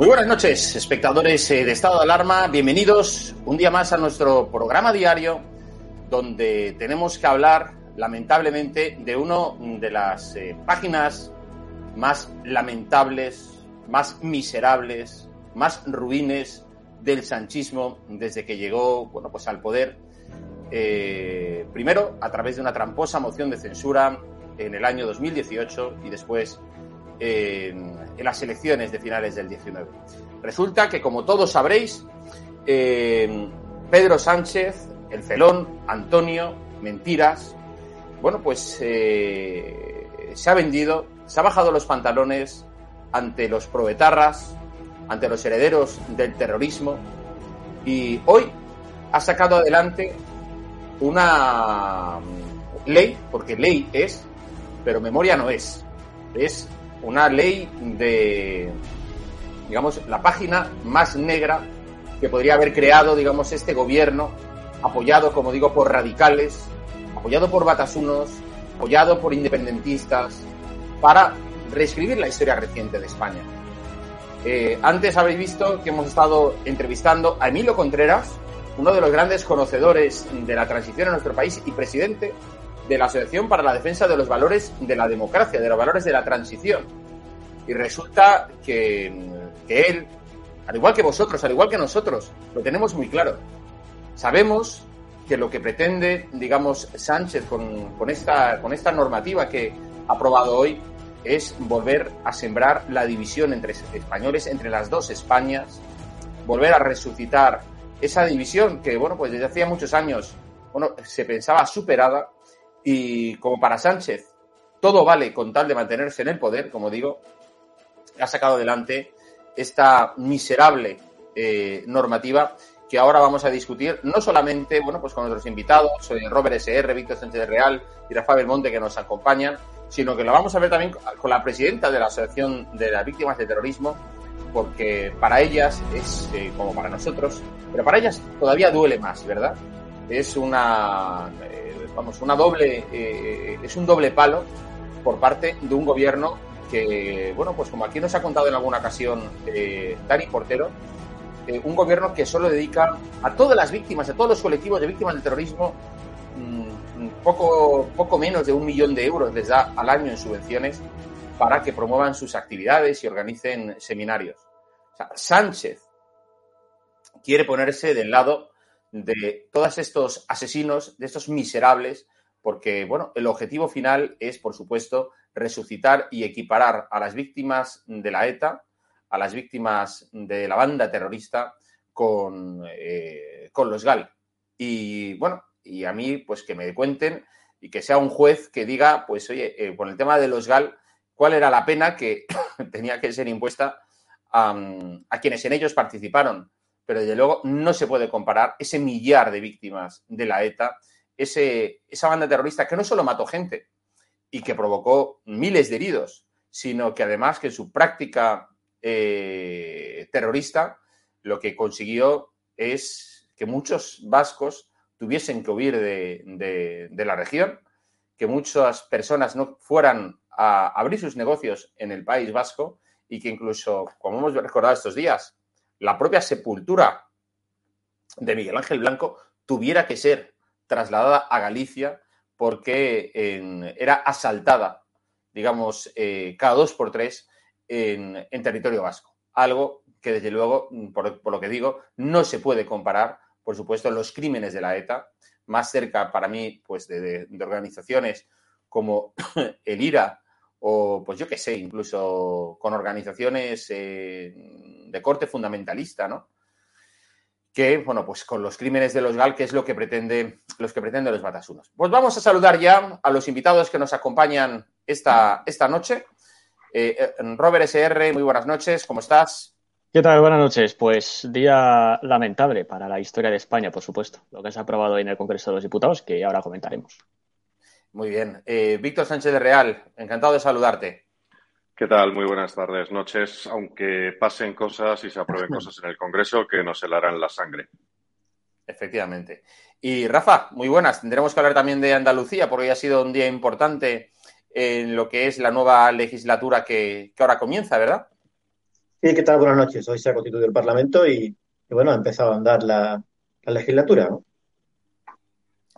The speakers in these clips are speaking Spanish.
Muy buenas noches, espectadores eh, de Estado de Alarma. Bienvenidos un día más a nuestro programa diario, donde tenemos que hablar, lamentablemente, de una de las eh, páginas más lamentables, más miserables, más ruines del sanchismo desde que llegó bueno, pues al poder. Eh, primero, a través de una tramposa moción de censura en el año 2018 y después en, las elecciones de finales del 19. Resulta que, como todos sabréis, eh, Pedro Sánchez, el felón, Antonio, mentiras, bueno, pues eh, se ha vendido, se ha bajado los pantalones ante los proetarras, ante los herederos del terrorismo y hoy ha sacado adelante una ley, porque ley es, pero memoria no es. Es una ley de, digamos, la página más negra que podría haber creado, digamos, este gobierno, apoyado, como digo, por radicales, apoyado por batasunos, apoyado por independentistas, para reescribir la historia reciente de España. Eh, antes habéis visto que hemos estado entrevistando a Emilio Contreras, uno de los grandes conocedores de la transición en nuestro país y presidente de la Asociación para la Defensa de los Valores de la Democracia, de los valores de la transición. Y resulta que, que él, al igual que vosotros, al igual que nosotros, lo tenemos muy claro. Sabemos que lo que pretende, digamos, Sánchez con, con, esta, con esta normativa que ha aprobado hoy es volver a sembrar la división entre españoles, entre las dos Españas, volver a resucitar esa división que, bueno, pues desde hacía muchos años, bueno, se pensaba superada y como para Sánchez todo vale con tal de mantenerse en el poder, como digo, ha sacado adelante esta miserable eh, normativa que ahora vamos a discutir, no solamente, bueno, pues con nuestros invitados, soy Robert SR, Víctor Sánchez de Real y Rafa Belmonte que nos acompañan, sino que lo vamos a ver también con la presidenta de la Asociación de las Víctimas de Terrorismo, porque para ellas es eh, como para nosotros, pero para ellas todavía duele más, ¿verdad? Es una, eh, vamos, una doble, eh, es un doble palo por parte de un gobierno que, bueno, pues como aquí nos ha contado en alguna ocasión eh, Dani Portero, eh, un gobierno que solo dedica a todas las víctimas, a todos los colectivos de víctimas del terrorismo, mmm, poco, poco menos de un millón de euros les da al año en subvenciones para que promuevan sus actividades y organicen seminarios. O sea, Sánchez quiere ponerse del lado de todos estos asesinos, de estos miserables, porque, bueno, el objetivo final es, por supuesto, resucitar y equiparar a las víctimas de la ETA, a las víctimas de la banda terrorista con, eh, con los GAL. Y, bueno, y a mí, pues que me cuenten y que sea un juez que diga, pues, oye, eh, con el tema de los GAL, cuál era la pena que tenía que ser impuesta a, a quienes en ellos participaron. Pero desde luego no se puede comparar ese millar de víctimas de la ETA, ese, esa banda terrorista que no solo mató gente y que provocó miles de heridos, sino que además que su práctica eh, terrorista lo que consiguió es que muchos vascos tuviesen que huir de, de la región, que muchas personas no fueran a abrir sus negocios en el País Vasco y que incluso, como hemos recordado estos días, la propia sepultura de Miguel Ángel Blanco tuviera que ser trasladada a Galicia porque era asaltada, digamos, eh, cada dos por tres en, territorio vasco. Algo que, desde luego, por, lo que digo, no se puede comparar, por supuesto, los crímenes de la ETA, más cerca para mí, pues, de, organizaciones como el IRA o, pues yo qué sé, incluso con organizaciones eh, de corte fundamentalista, ¿no? que, bueno, pues con los crímenes de los GAL, que es lo que pretende, los que pretenden los batasunos. Pues vamos a saludar ya a los invitados que nos acompañan esta, esta noche. Eh, eh, Robert SR, muy buenas noches, ¿cómo estás? ¿Qué tal? Buenas noches. Pues día lamentable para la historia de España, por supuesto, lo que se ha aprobado en el Congreso de los Diputados, que ahora comentaremos. Muy bien. Eh, Víctor Sánchez de Real, encantado de saludarte. ¿Qué tal? Muy buenas tardes, noches. Aunque pasen cosas y se aprueben cosas en el Congreso que nos helarán la sangre. Efectivamente. Y Rafa, muy buenas. Tendremos que hablar también de Andalucía porque hoy ha sido un día importante en lo que es la nueva legislatura que, ahora comienza, ¿verdad? Sí, ¿qué tal? Buenas noches. Hoy se ha constituido el Parlamento y, bueno, ha empezado a andar la, la legislatura, ¿no?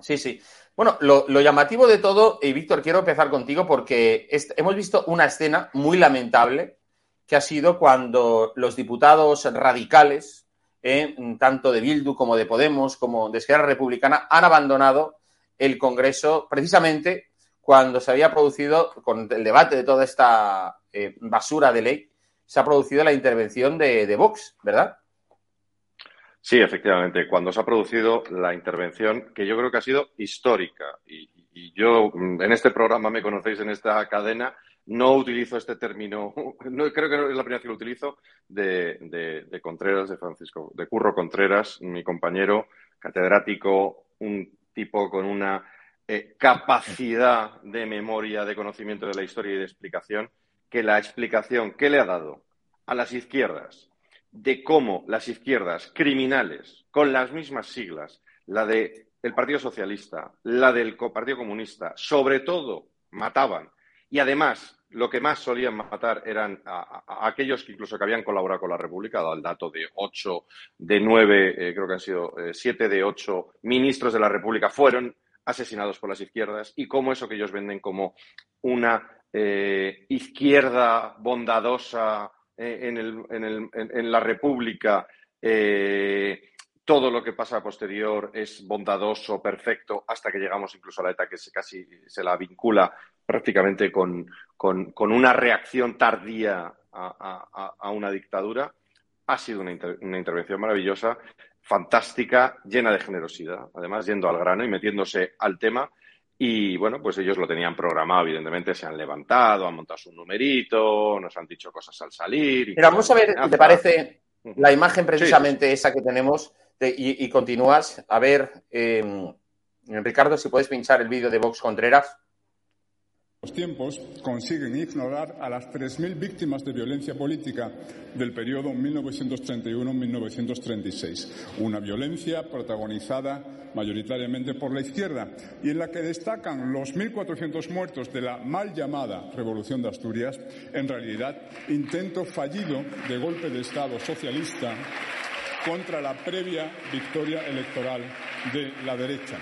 Sí, sí. Bueno, lo, llamativo de todo, y Víctor, quiero empezar contigo porque hemos visto una escena muy lamentable que ha sido cuando los diputados radicales, eh, tanto de Bildu como de Podemos, como de Esquerra Republicana, han abandonado el Congreso precisamente cuando se había producido, con el debate de toda esta eh, basura de ley, se ha producido la intervención de, de Vox, ¿verdad? Sí, efectivamente. Cuando se ha producido la intervención, que yo creo que ha sido histórica, y, yo mm, en este programa me conocéis en esta cadena, no utilizo este término, no, creo que no es la primera vez que lo utilizo, de, de, Contreras, de Francisco, de Curro Contreras, mi compañero catedrático, un tipo con una eh, capacidad de memoria, de conocimiento de la historia y de explicación, que la explicación que le ha dado a las izquierdas de cómo las izquierdas criminales, con las mismas siglas, la del Partido Socialista, la del Partido Comunista, sobre todo mataban. Y además lo que más solían matar eran a, aquellos que incluso que habían colaborado con la República, dado el dato de ocho, de nueve, eh, creo que han sido eh, siete de ocho ministros de la República fueron asesinados por las izquierdas y cómo eso que ellos venden como una eh, izquierda bondadosa, eh, en, la República eh, todo lo que pasa posterior es bondadoso, perfecto, hasta que llegamos incluso a la ETA que se casi se la vincula prácticamente con, una reacción tardía a, una dictadura. Ha sido una intervención maravillosa, fantástica, llena de generosidad, además yendo al grano y metiéndose al tema y bueno, pues ellos lo tenían programado, evidentemente se han levantado, han montado su numerito, nos han dicho cosas al salir. Mira, vamos a ver, ¿te parece la imagen precisamente esa que tenemos? y, continúas. A ver, em, Ricardo, si puedes pinchar el vídeo de Vox Contreras los tiempos consiguen ignorar a las 3.000 víctimas de violencia política del periodo 1931-1936. Una violencia protagonizada mayoritariamente por la izquierda y en la que destacan los 1.400 muertos de la mal llamada Revolución de Asturias, en realidad intento fallido de golpe de Estado socialista contra la previa victoria electoral de la derecha.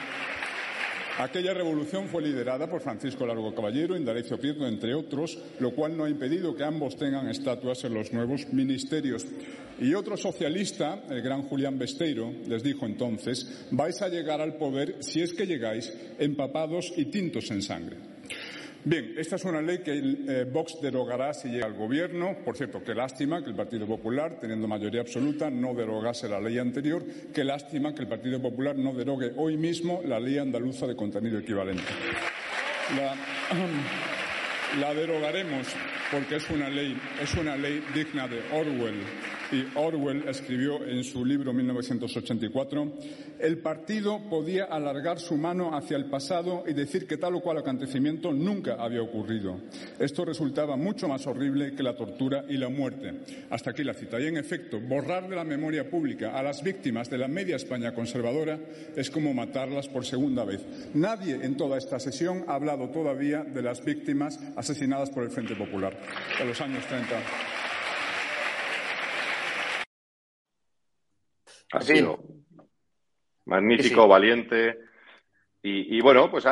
Aquella revolución fue liderada por Francisco Largo Caballero, Indalecio Prieto, entre otros, lo cual no ha impedido que ambos tengan estatuas en los nuevos ministerios. Y otro socialista, el gran Julián Besteiro, les dijo entonces, vais a llegar al poder si es que llegáis empapados y tintos en sangre. Bien, esta es una ley que eh, Vox derogará si llega al gobierno. Por cierto, qué lástima que el Partido Popular, teniendo mayoría absoluta, no derogase la ley anterior. Qué lástima que el Partido Popular no derogue hoy mismo la ley andaluza de contenido equivalente. La derogaremos porque es una ley, es una ley digna de Orwell. Y Orwell escribió en su libro 1984, el partido podía alargar su mano hacia el pasado y decir que tal o cual acontecimiento nunca había ocurrido. Esto resultaba mucho más horrible que la tortura y la muerte. Hasta aquí la cita. Y en efecto, borrar de la memoria pública a las víctimas de la media España conservadora es como matarlas por segunda vez. Nadie en toda esta sesión ha hablado todavía de las víctimas asesinadas por el Frente Popular en los años 30. Ha sido magnífico, valiente. Y, bueno, pues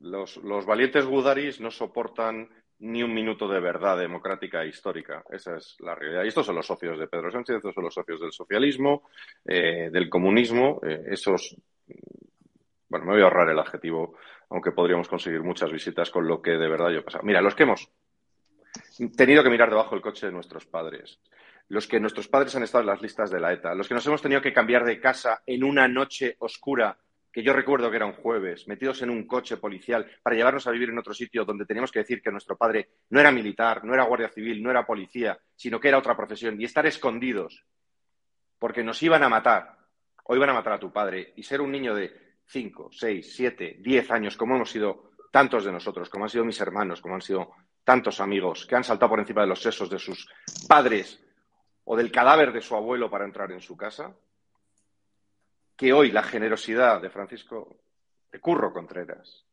los, los, valientes gudaris no soportan ni un minuto de verdad democrática e histórica. Esa es la realidad. Y estos son los socios de Pedro Sánchez, estos son los socios del socialismo, eh, del comunismo. Eh, esos. Bueno, me voy a ahorrar el adjetivo, aunque podríamos conseguir muchas visitas con lo que de verdad yo he pasado. Mira, los que hemos tenido que mirar debajo del coche de nuestros padres, los que nuestros padres han estado en las listas de la ETA, los que nos hemos tenido que cambiar de casa en una noche oscura, que yo recuerdo que era un jueves, metidos en un coche policial para llevarnos a vivir en otro sitio donde teníamos que decir que nuestro padre no era militar, no era guardia civil, no era policía, sino que era otra profesión, y estar escondidos porque nos iban a matar. O iban a matar a tu padre y ser un niño de 5, 6, 7, 10 años, como hemos sido tantos de nosotros, como han sido mis hermanos, como han sido tantos amigos que han saltado por encima de los sesos de sus padres o del cadáver de su abuelo para entrar en su casa, que hoy la generosidad de Francisco de Curro Contreras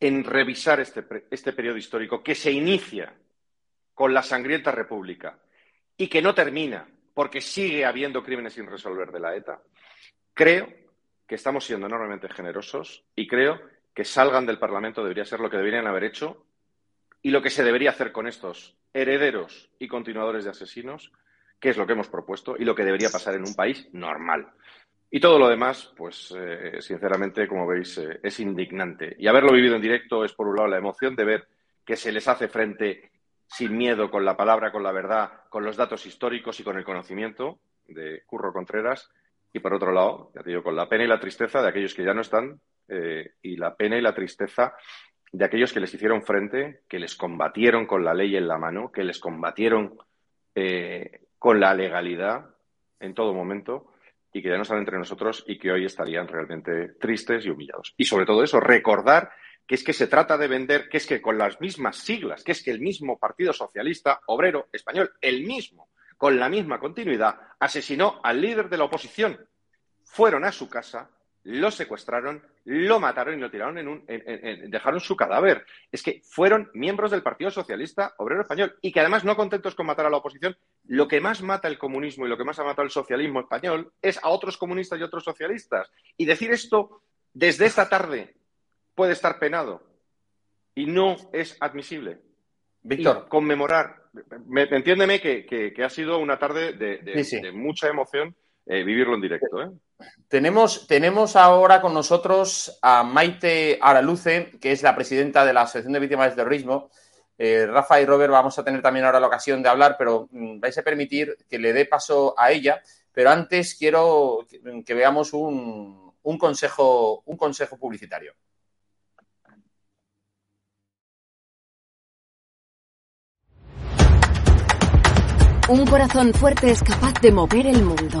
en revisar este, este periodo histórico que se inicia con la sangrienta República y que no termina porque sigue habiendo crímenes sin resolver de la ETA, creo que estamos siendo enormemente generosos y creo que salgan del Parlamento debería ser lo que deberían haber hecho y lo que se debería hacer con estos herederos y continuadores de asesinos qué es lo que hemos propuesto y lo que debería pasar en un país normal. Y todo lo demás, pues eh, sinceramente, como veis, eh, es indignante. Y haberlo vivido en directo es, por un lado, la emoción de ver que se les hace frente sin miedo, con la palabra, con la verdad, con los datos históricos y con el conocimiento de Curro Contreras. Y por otro lado, ya te digo, con la pena y la tristeza de aquellos que ya no están eh, y la pena y la tristeza de aquellos que les hicieron frente, que les combatieron con la ley en la mano, que les combatieron con la legalidad en todo momento y que ya no están entre nosotros y que hoy estarían realmente tristes y humillados. Y sobre todo eso, recordar que es que se trata de vender, que es que con las mismas siglas, que es que el mismo Partido Socialista Obrero Español, el mismo, con la misma continuidad, asesinó al líder de la oposición. Fueron a su casa, lo secuestraron, lo mataron y lo tiraron en un. dejaron su cadáver. Es que fueron miembros del Partido Socialista Obrero Español y que además, no contentos con matar a la oposición, lo que más mata el comunismo y lo que más ha matado el socialismo español es a otros comunistas y otros socialistas. Y decir esto desde esta tarde puede estar penado y no es admisible. Víctor. conmemorar. Me, entiéndeme que, ha sido una tarde de, mucha emoción eh, vivirlo en directo. ¿eh? Tenemos, tenemos ahora con nosotros a Maite Araluce, que es la presidenta de la Asociación de Víctimas del Terrorismo. Eh, Rafa y Robert vamos a tener también ahora la ocasión de hablar, pero mm, vais a permitir que le dé paso a ella. Pero antes quiero que, veamos un, un, consejo, un consejo publicitario. Un corazón fuerte es capaz de mover el mundo.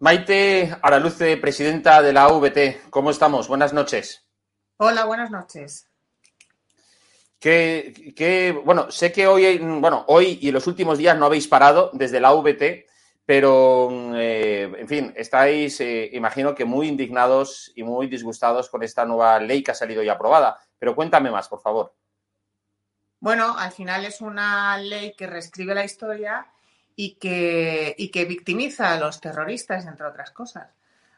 Maite Araluce, presidenta de la AVT, ¿cómo estamos? Buenas noches. Hola, buenas noches. Que, bueno, sé que hoy, bueno, hoy y en los últimos días no habéis parado desde la AVT, pero, eh, en fin, estáis, eh, imagino que muy indignados y muy disgustados con esta nueva ley que ha salido y aprobada. Pero cuéntame más, por favor. Bueno, al final es una ley que reescribe la historia y que, y que victimiza a los terroristas, entre otras cosas.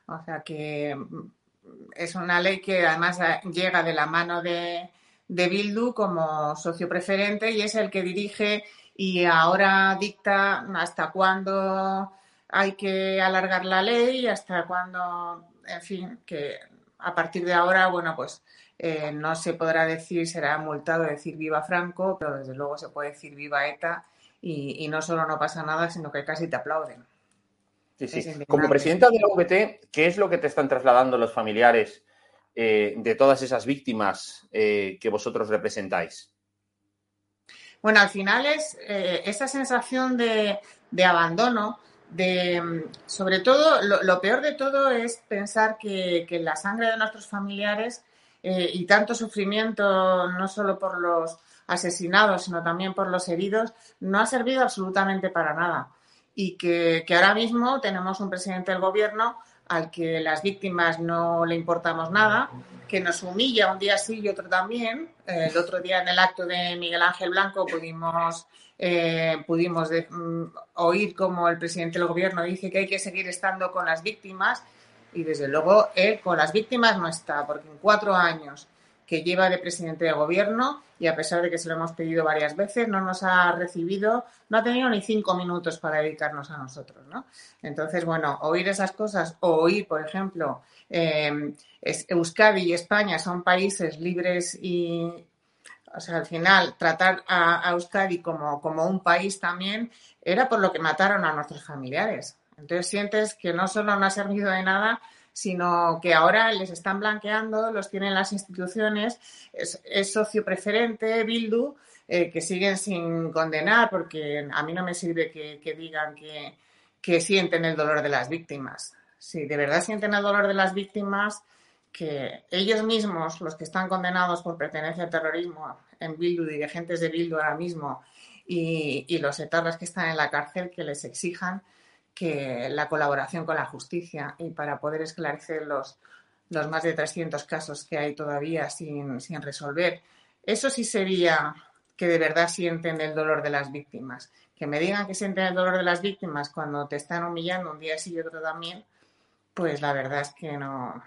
O sea que mm, es una ley que además llega de la mano de, de Bildu como socio preferente y es el que dirige y ahora dicta hasta cuándo hay que alargar la ley, hasta cuándo, en fin, que a partir de ahora, bueno, pues eh, no se podrá decir, será multado decir viva Franco, pero desde luego se puede decir viva ETA y, no solo no pasa nada, sino que casi te aplauden. Como presidenta de la VT, ¿qué es lo que te están trasladando los familiares eh, de todas esas víctimas eh, que vosotros representáis? Bueno, al final es eh, esa sensación de, abandono, de sobre todo, lo, peor de todo es pensar que, la sangre de nuestros familiares y tanto sufrimiento, no solo por los asesinados, sino también por los heridos, no ha servido absolutamente para nada. Y que, ahora mismo tenemos un presidente del gobierno al que las víctimas no le importamos nada, que nos humilla un día sí y otro también. El otro día en el acto de Miguel Ángel Blanco pudimos, eh, pudimos mm, oír como el presidente del gobierno dice que hay que seguir estando con las víctimas y desde luego él con las víctimas no está, porque en cuatro años que lleva de presidente de gobierno y a pesar de que se lo hemos pedido varias veces, no nos ha recibido, no ha tenido ni cinco minutos para dedicarnos a nosotros, ¿no? Entonces, bueno, oír esas cosas o oír, por ejemplo, eh, Euskadi y España son países libres y, o sea, al final, tratar a, Euskadi como, como un país también era por lo que mataron a nuestros familiares. Entonces sientes que no solo no ha servido de nada, sino que ahora les están blanqueando, los tienen las instituciones, es, socio preferente, Bildu, eh, que siguen sin condenar, porque a mí no me sirve que, digan que, que, sienten el dolor de las víctimas. Si de verdad sienten el dolor de las víctimas, que ellos mismos, los que están condenados por pertenencia al terrorismo en Bildu, dirigentes de Bildu ahora mismo, y, y los etarras que están en la cárcel, que les exijan que la colaboración con la justicia y para poder esclarecer los, los más de 300 casos que hay todavía sin, sin resolver. Eso sí sería que de verdad sienten el dolor de las víctimas. Que me digan que sienten el dolor de las víctimas cuando te están humillando un día sí y otro también, pues la verdad es que no.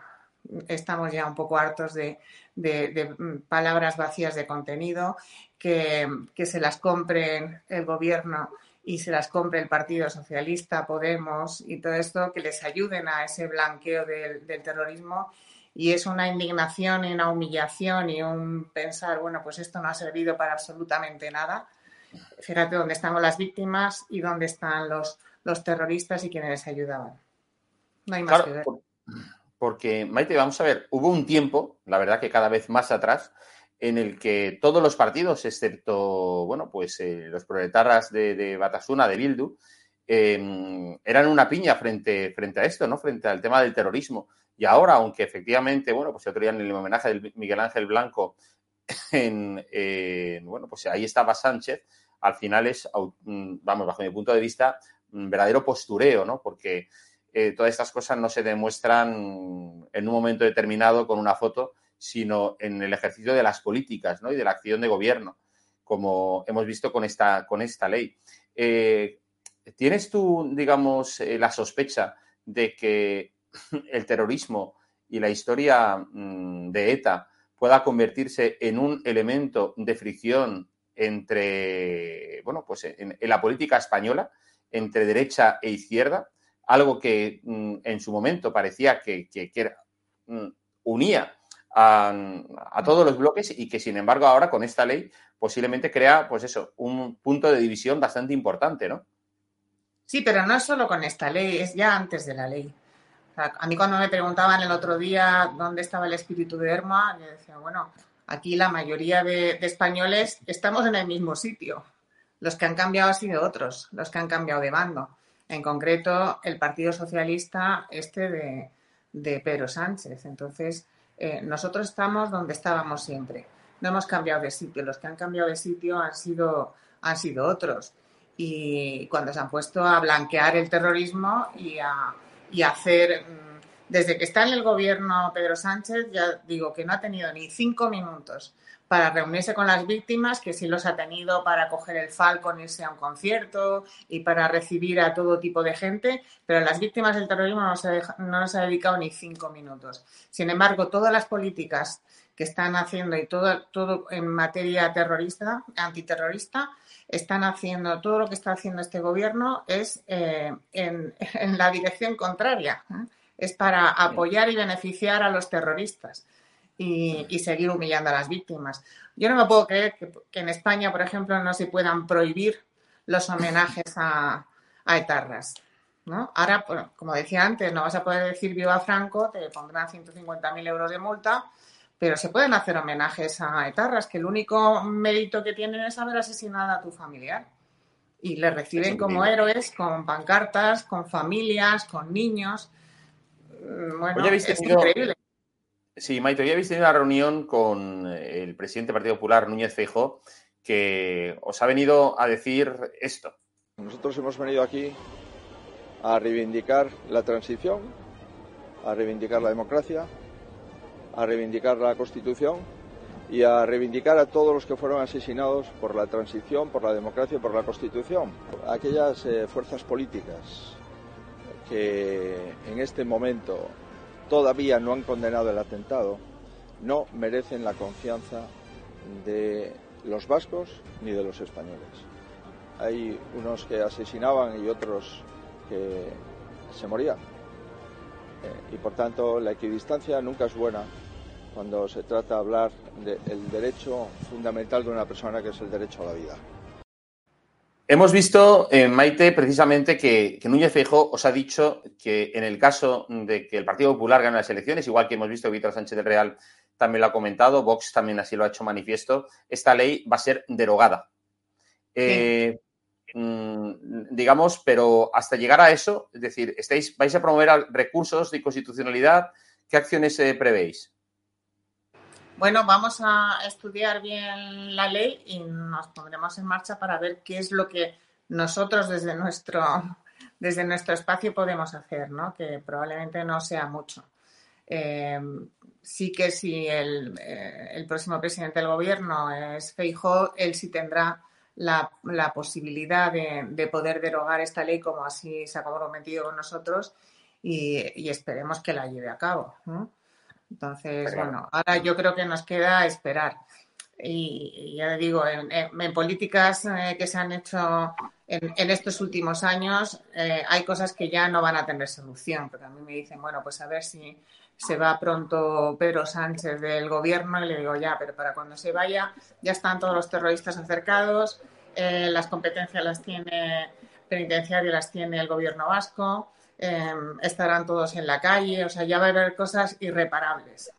Estamos ya un poco hartos de, de, palabras vacías de contenido, que, que se las compren el gobierno y se las compre el Partido Socialista, Podemos y todo esto, que les ayuden a ese blanqueo del, terrorismo. Y es una indignación y una humillación y un pensar, bueno, pues esto no ha servido para absolutamente nada. Fíjate dónde están las víctimas y dónde están los, los terroristas y quienes les ayudaban. No hay más que ver. Porque, Maite, vamos a ver, hubo un tiempo, la verdad que cada vez más atrás, en el que todos los partidos, excepto, bueno, pues eh, los proletarras de, Batasuna, de Bildu, em, eran una piña frente, frente a esto, ¿no? Frente al tema del terrorismo. Y ahora, aunque efectivamente, bueno, pues el otro día en el homenaje de Miguel Ángel Blanco, en, bueno, pues ahí estaba Sánchez, al final es, mm, vamos, bajo mi punto de vista, un verdadero postureo, ¿no? Porque eh, todas estas cosas no se demuestran en un momento determinado con una foto, sino en el ejercicio de las políticas ¿no? y de la acción de gobierno, como hemos visto con esta, con esta ley. Eh, ¿Tienes tú, digamos, eh, la sospecha de que el terrorismo y la historia mm, de ETA pueda convertirse en un elemento de fricción entre, bueno, pues en, la política española, entre derecha e izquierda, algo que mm, en su momento parecía que, mm, unía a, todos los bloques y que, sin embargo, ahora con esta ley posiblemente crea, pues eso, un punto de división bastante importante, ¿no? Sí, pero no es solo con esta ley, es ya antes de la ley. a mí cuando me preguntaban el otro día dónde estaba el espíritu de Herma, yo decía, bueno, aquí la mayoría de, españoles estamos en el mismo sitio. Los que han cambiado han sido otros, los que han cambiado de bando. En concreto, el Partido Socialista, este de, de Pedro Sánchez. Entonces, eh, nosotros estamos donde estábamos siempre. No hemos cambiado de sitio. Los que han cambiado de sitio han sido, han sido otros. Y cuando se han puesto a blanquear el terrorismo y a, y hacer. Mm, desde que está en el gobierno Pedro Sánchez, ya digo que no ha tenido ni cinco minutos para reunirse con las víctimas, que sí los ha tenido para coger el Falcon, irse a un concierto y para recibir a todo tipo de gente, pero a las víctimas del terrorismo no se ha, no ha dedicado ni cinco minutos. Sin embargo, todas las políticas que están haciendo y todo, todo en materia terrorista, antiterrorista, están haciendo, todo lo que está haciendo este gobierno es eh, en, la dirección contraria. ¿eh? Es para apoyar y beneficiar a los terroristas y, seguir humillando a las víctimas. Yo no me puedo creer que, en España, por ejemplo, no se puedan prohibir los homenajes a, a etarras. ¿no? Ahora, como decía antes, no vas a poder decir viva Franco, te pondrán 150.000 euros de multa, pero se pueden hacer homenajes a etarras, que el único mérito que tienen es haber asesinado a tu familiar. Y le reciben como héroes, con pancartas, con familias, con niños. Mm, bueno, es increíble. Sí, Maite, hoy habéis tenido una reunión con el presidente del Partido Popular, Núñez Feijóo, que os ha venido a decir esto. Nosotros hemos venido aquí a reivindicar la transición, a reivindicar la democracia, a reivindicar la Constitución y a reivindicar a todos los que fueron asesinados por la transición, por la democracia y por la Constitución. Aquellas eh, fuerzas políticas que en este momento todavía no han condenado el atentado no merecen la confianza de los vascos ni de los españoles. Hay unos que asesinaban y otros que se morían. Eh, y por tanto la equidistancia nunca es buena cuando se trata de hablar del derecho fundamental de una persona que es el derecho a la vida. Hemos visto, en eh, Maite, precisamente que, Núñez Feijóo os ha dicho que en el caso de que el Partido Popular gane las elecciones, igual que hemos visto que Víctor Sánchez del Real también lo ha comentado, Vox también así lo ha hecho manifiesto, esta ley va a ser derogada. Eh, mm, digamos, pero hasta llegar a eso, es decir, estáis, vais a promover recursos de constitucionalidad, ¿qué acciones eh, prevéis? Bueno, vamos a estudiar bien la ley y nos pondremos en marcha para ver qué es lo que nosotros desde nuestro, desde nuestro espacio podemos hacer, ¿no? Que probablemente no sea mucho. Eh, sí que si el, eh, el, próximo presidente del gobierno es Feijóo, él sí tendrá la, la posibilidad de, de, poder derogar esta ley como así se ha comprometido con nosotros y, esperemos que la lleve a cabo. Entonces, bueno, ahora yo creo que nos queda esperar. Y, ya digo, en, políticas eh, que se han hecho en, estos últimos años, eh, hay cosas que ya no van a tener solución, porque a mí me dicen, bueno, pues a ver si se va pronto Pedro Sánchez del gobierno y le digo, ya, pero para cuando se vaya, ya están todos los terroristas acercados, eh, las competencias las tiene penitenciarias, las tiene el gobierno vasco. Em, estarán todos en la calle, o sea, ya va a haber cosas irreparables.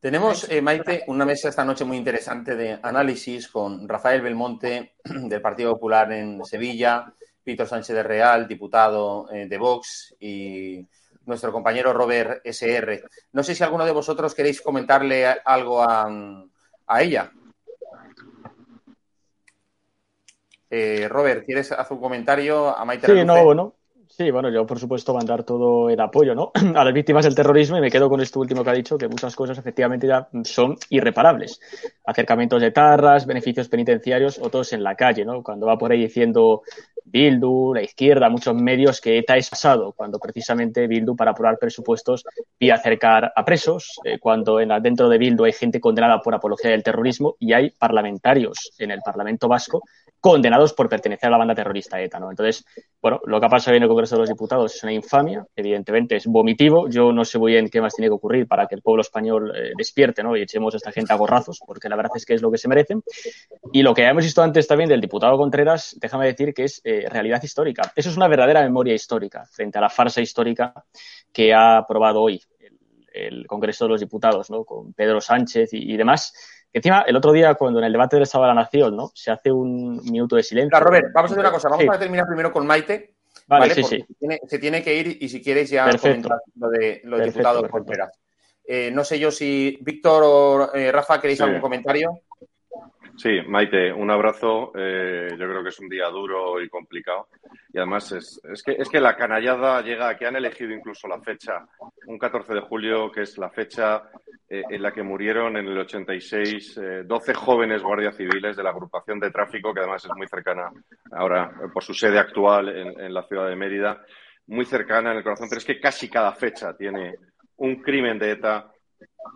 Tenemos, eh, Maite, una mesa esta noche muy interesante de análisis con Rafael Belmonte del Partido Popular en Sevilla, Víctor Sánchez de Real, diputado eh, de Vox y nuestro compañero Robert SR. No sé si alguno de vosotros queréis comentarle algo a, ella. Eh, Robert, ¿quieres hacer un comentario a Maite? Sí, no, bueno, Sí, bueno, yo por supuesto mandar todo el apoyo ¿no? a las víctimas del terrorismo y me quedo con esto último que ha dicho, que muchas cosas efectivamente ya son irreparables. Acercamientos de tarras, beneficios penitenciarios o todos en la calle, ¿no? Cuando va por ahí diciendo Bildu, la izquierda, muchos medios que ETA es pasado, cuando precisamente Bildu para aprobar presupuestos y acercar a presos, eh, cuando en dentro de Bildu hay gente condenada por apología del terrorismo y hay parlamentarios en el Parlamento Vasco condenados por pertenecer a la banda terrorista ETA. Entonces, bueno, lo que ha pasado en el Congreso de los Diputados es una infamia, evidentemente es vomitivo. Yo no sé muy bien qué más tiene que ocurrir para que el pueblo español eh, despierte, ¿no? Y echemos a esta gente a gorrazos, porque la verdad es que es lo que se merecen. Y lo que hemos visto antes también del diputado Contreras, déjame decir que es eh, realidad histórica. Eso es una verdadera memoria histórica frente a la farsa histórica que ha aprobado hoy el, Congreso de los Diputados, ¿no? Con Pedro Sánchez y demás encima, el otro día, cuando en el debate del Estado de la Nación, ¿no? Se hace un minuto de silencio. Robert, vamos a hacer una cosa. Vamos a terminar primero con Maite. Vale, sí, sí. Se tiene, que ir y si quieres ya comentar lo de lo diputado eh, no sé yo si Víctor o eh, Rafa queréis algún comentario. Sí, Maite, un abrazo. Eh, yo creo que es un día duro y complicado. Y además es, es, que, es que la canallada llega, que han elegido incluso la fecha, un 14 de julio, que es la fecha eh, en la que murieron en el 86 12 jóvenes guardias civiles de la agrupación de tráfico, que además es muy cercana ahora eh, por su sede actual en, en la ciudad de Mérida, muy cercana en el corazón. Pero es que casi cada fecha tiene un crimen de ETA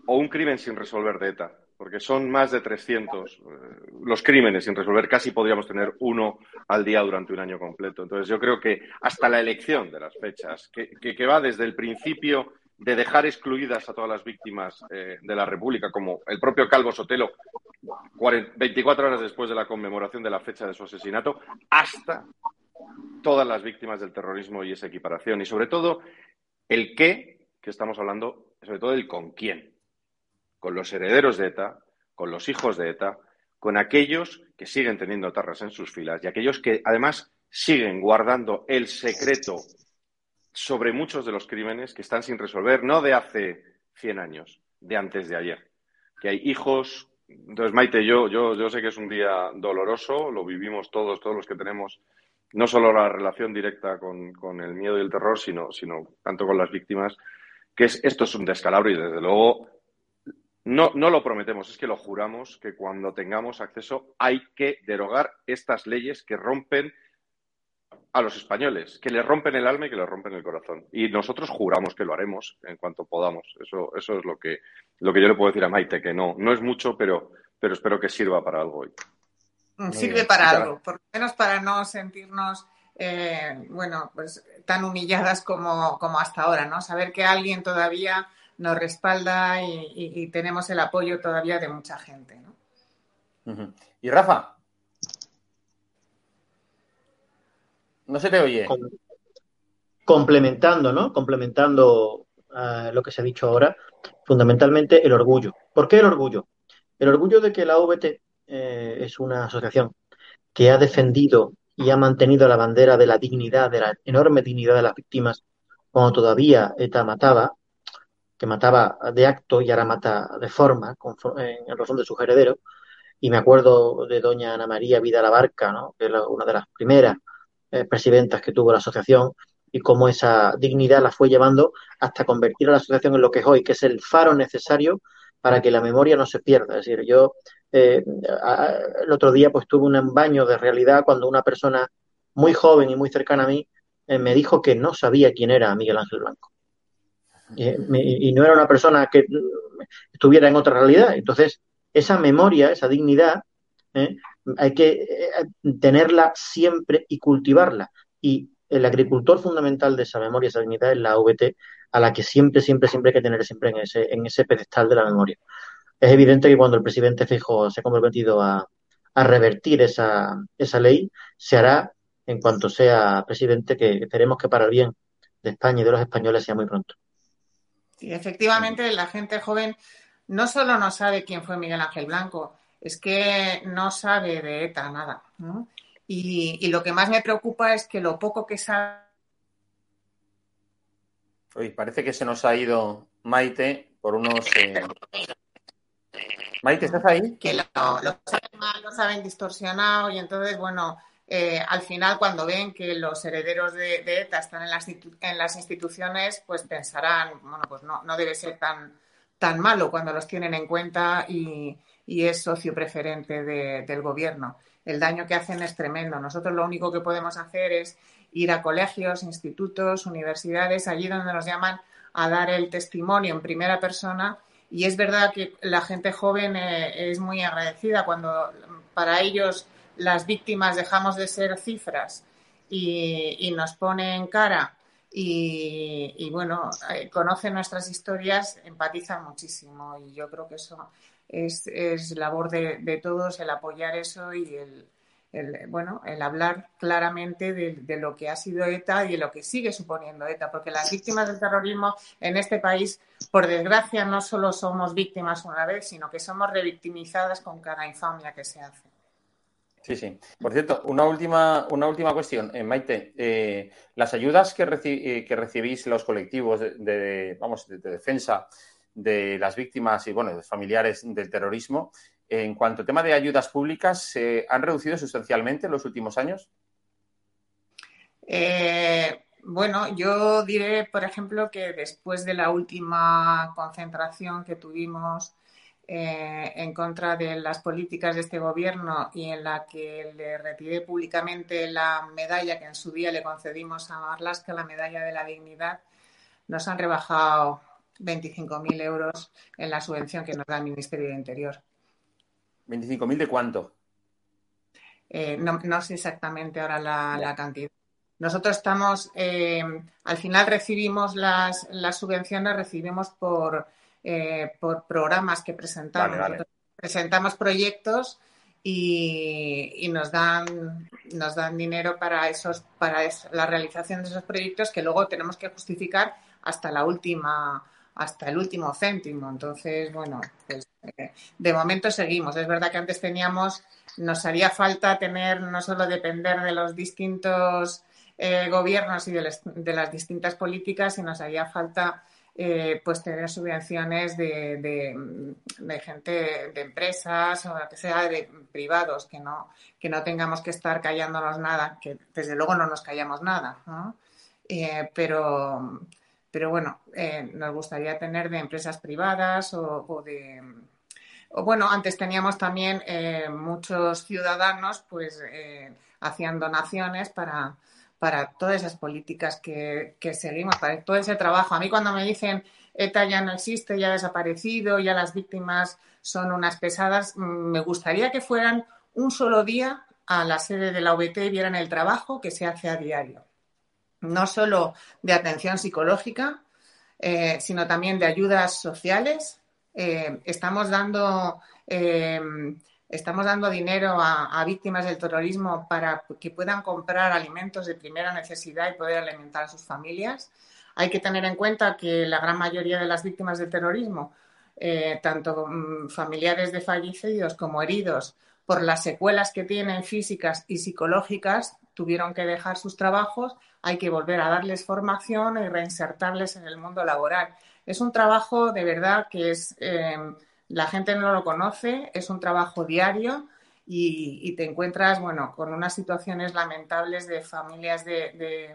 o un crimen sin resolver de ETA, porque son más de 300 eh, los crímenes sin resolver. Casi podríamos tener uno al día durante un año completo. Entonces, yo creo que hasta la elección de las fechas, que, va desde el principio de dejar excluidas a todas las víctimas eh, de la República, como el propio Calvo Sotelo, 24 horas después de la conmemoración de la fecha de su asesinato, hasta todas las víctimas del terrorismo y esa equiparación. Y sobre todo, el qué, que estamos hablando, sobre todo el con quién. Con los herederos de ETA, con los hijos de ETA, con aquellos que siguen teniendo tarras en sus filas y aquellos que además siguen guardando el secreto sobre muchos de los crímenes que están sin resolver, no de hace 100 años, de antes de ayer. Que hay hijos. Entonces, Maite, yo, yo, yo sé que es un día doloroso, lo vivimos todos, todos los que tenemos no solo la relación directa con, el miedo y el terror, sino, sino tanto con las víctimas, que es, esto es un descalabro y desde luego no, no lo prometemos, es que lo juramos que cuando tengamos acceso hay que derogar estas leyes que rompen a los españoles, que les rompen el alma y que les rompen el corazón. Y nosotros juramos que lo haremos en cuanto podamos. Eso, eso es lo que, lo que yo le puedo decir a Maite, que no, no es mucho, pero, pero espero que sirva para algo hoy. Sirve para algo, por lo menos para no sentirnos, eh, bueno, pues tan humilladas como, como hasta ahora, ¿no? Saber que alguien todavía nos respalda y, tenemos el apoyo todavía de mucha gente, ¿no? ¿Y Rafa? No se te oye. Complementando, ¿no? Complementando eh, lo que se ha dicho ahora, fundamentalmente el orgullo. ¿Por qué el orgullo? El orgullo de que la OBT eh, es una asociación que ha defendido y ha mantenido la bandera de la dignidad, de la enorme dignidad de las víctimas, cuando todavía ETA mataba, que mataba de acto y ahora mata de forma, en razón de sus herederos. Y me acuerdo de doña Ana María Vida la Barca, ¿no? que es una de las primeras eh, presidentas que tuvo la asociación, y cómo esa dignidad la fue llevando hasta convertir a la asociación en lo que es hoy, que es el faro necesario para que la memoria no se pierda. Es decir, yo eh, el otro día pues tuve un baño de realidad cuando una persona muy joven y muy cercana a mí eh, me dijo que no sabía quién era Miguel Ángel Blanco. Y no era una persona que estuviera en otra realidad. Entonces, esa memoria, esa dignidad, ¿eh? hay que tenerla siempre y cultivarla. Y el agricultor fundamental de esa memoria, esa dignidad, es la VT, a la que siempre, siempre, siempre hay que tener siempre en ese, en ese pedestal de la memoria es evidente que cuando el presidente Fijo se ha comprometido a, revertir esa, esa ley, se hará en cuanto sea presidente, que esperemos que para el bien de España y de los españoles sea muy pronto. Sí, efectivamente, la gente joven no solo no sabe quién fue Miguel Ángel Blanco, es que no sabe de ETA nada. Y, lo que más me preocupa es que lo poco que sabe. Uy, parece que se nos ha ido Maite por unos. Eh, Maite, ¿estás ahí? Que lo, saben mal, lo saben distorsionado y entonces, bueno, eh, al final cuando ven que los herederos de, ETA están en las, instituciones, pues pensarán, bueno, pues no, no debe ser tan, tan malo cuando los tienen en cuenta y, es socio preferente del gobierno. El daño que hacen es tremendo. Nosotros lo único que podemos hacer es ir a colegios, institutos, universidades, allí donde nos llaman a dar el testimonio en primera persona y es verdad que la gente joven eh, es muy agradecida cuando para ellos las víctimas dejamos de ser cifras y, nos ponen cara y, bueno, eh, conocen nuestras historias, empatizan muchísimo y yo creo que eso es, labor de todos el apoyar eso y el, el, bueno, el hablar claramente de, lo que ha sido ETA y de lo que sigue suponiendo ETA, porque las víctimas del terrorismo en este país, por desgracia, no solo somos víctimas una vez, sino que somos revictimizadas con cada infamia que se hace. Sí, sí. Por cierto, una última, una última cuestión, eh, Maite. Eh, las ayudas que, eh, que, recibís los colectivos de, vamos, de, defensa de las víctimas y bueno, de familiares del terrorismo, en cuanto al tema de ayudas públicas, ¿se han reducido sustancialmente en los últimos años? Bueno, yo diré, por ejemplo, que después de la última concentración que tuvimos eh, en contra de las políticas de este gobierno y en la que le retiré públicamente la medalla que en su día le concedimos a Marlaska, la medalla de la dignidad, nos han rebajado 25.000 euros en la subvención que nos da el Ministerio de Interior. ¿25.000 de cuánto? Eh, no, sé exactamente ahora la, cantidad. Nosotros estamos, eh, al final recibimos las, subvenciones, recibimos por, eh, por programas que presentamos. Presentamos proyectos y, nos dan nos dan dinero para esos para la realización de esos proyectos que luego tenemos que justificar hasta la última hasta el último céntimo. Entonces, bueno, pues, eh, de momento seguimos. Es verdad que antes teníamos, nos haría falta tener, no solo depender de los distintos eh, gobiernos y de, las distintas políticas, sino nos haría falta eh, pues tener subvenciones de, de, gente, de empresas o que sea de privados, que no, que no tengamos que estar callándonos nada, que desde luego no nos callamos nada, pero pero bueno, eh, nos gustaría tener de empresas privadas o, de... bueno, antes teníamos también eh, muchos ciudadanos pues eh, hacían donaciones para, para todas esas políticas que, seguimos, para todo ese trabajo. A mí cuando me dicen ETA ya no existe, ya ha desaparecido, ya las víctimas son unas pesadas, mm, me gustaría que fueran un solo día a la sede de la OBT y vieran el trabajo que se hace a diario no solo de atención psicológica, eh, sino también de ayudas sociales. Eh, estamos, dando, eh, estamos dando dinero a, víctimas del terrorismo para que puedan comprar alimentos de primera necesidad y poder alimentar a sus familias. Hay que tener en cuenta que la gran mayoría de las víctimas del terrorismo, tanto mm, familiares de fallecidos como heridos, por las secuelas que tienen físicas y psicológicas, tuvieron que dejar sus trabajos, hay que volver a darles formación y reinsertarles en el mundo laboral. Es un trabajo de verdad que es, eh, la gente no lo conoce, es un trabajo diario y, te encuentras, bueno, con unas situaciones lamentables de familias de,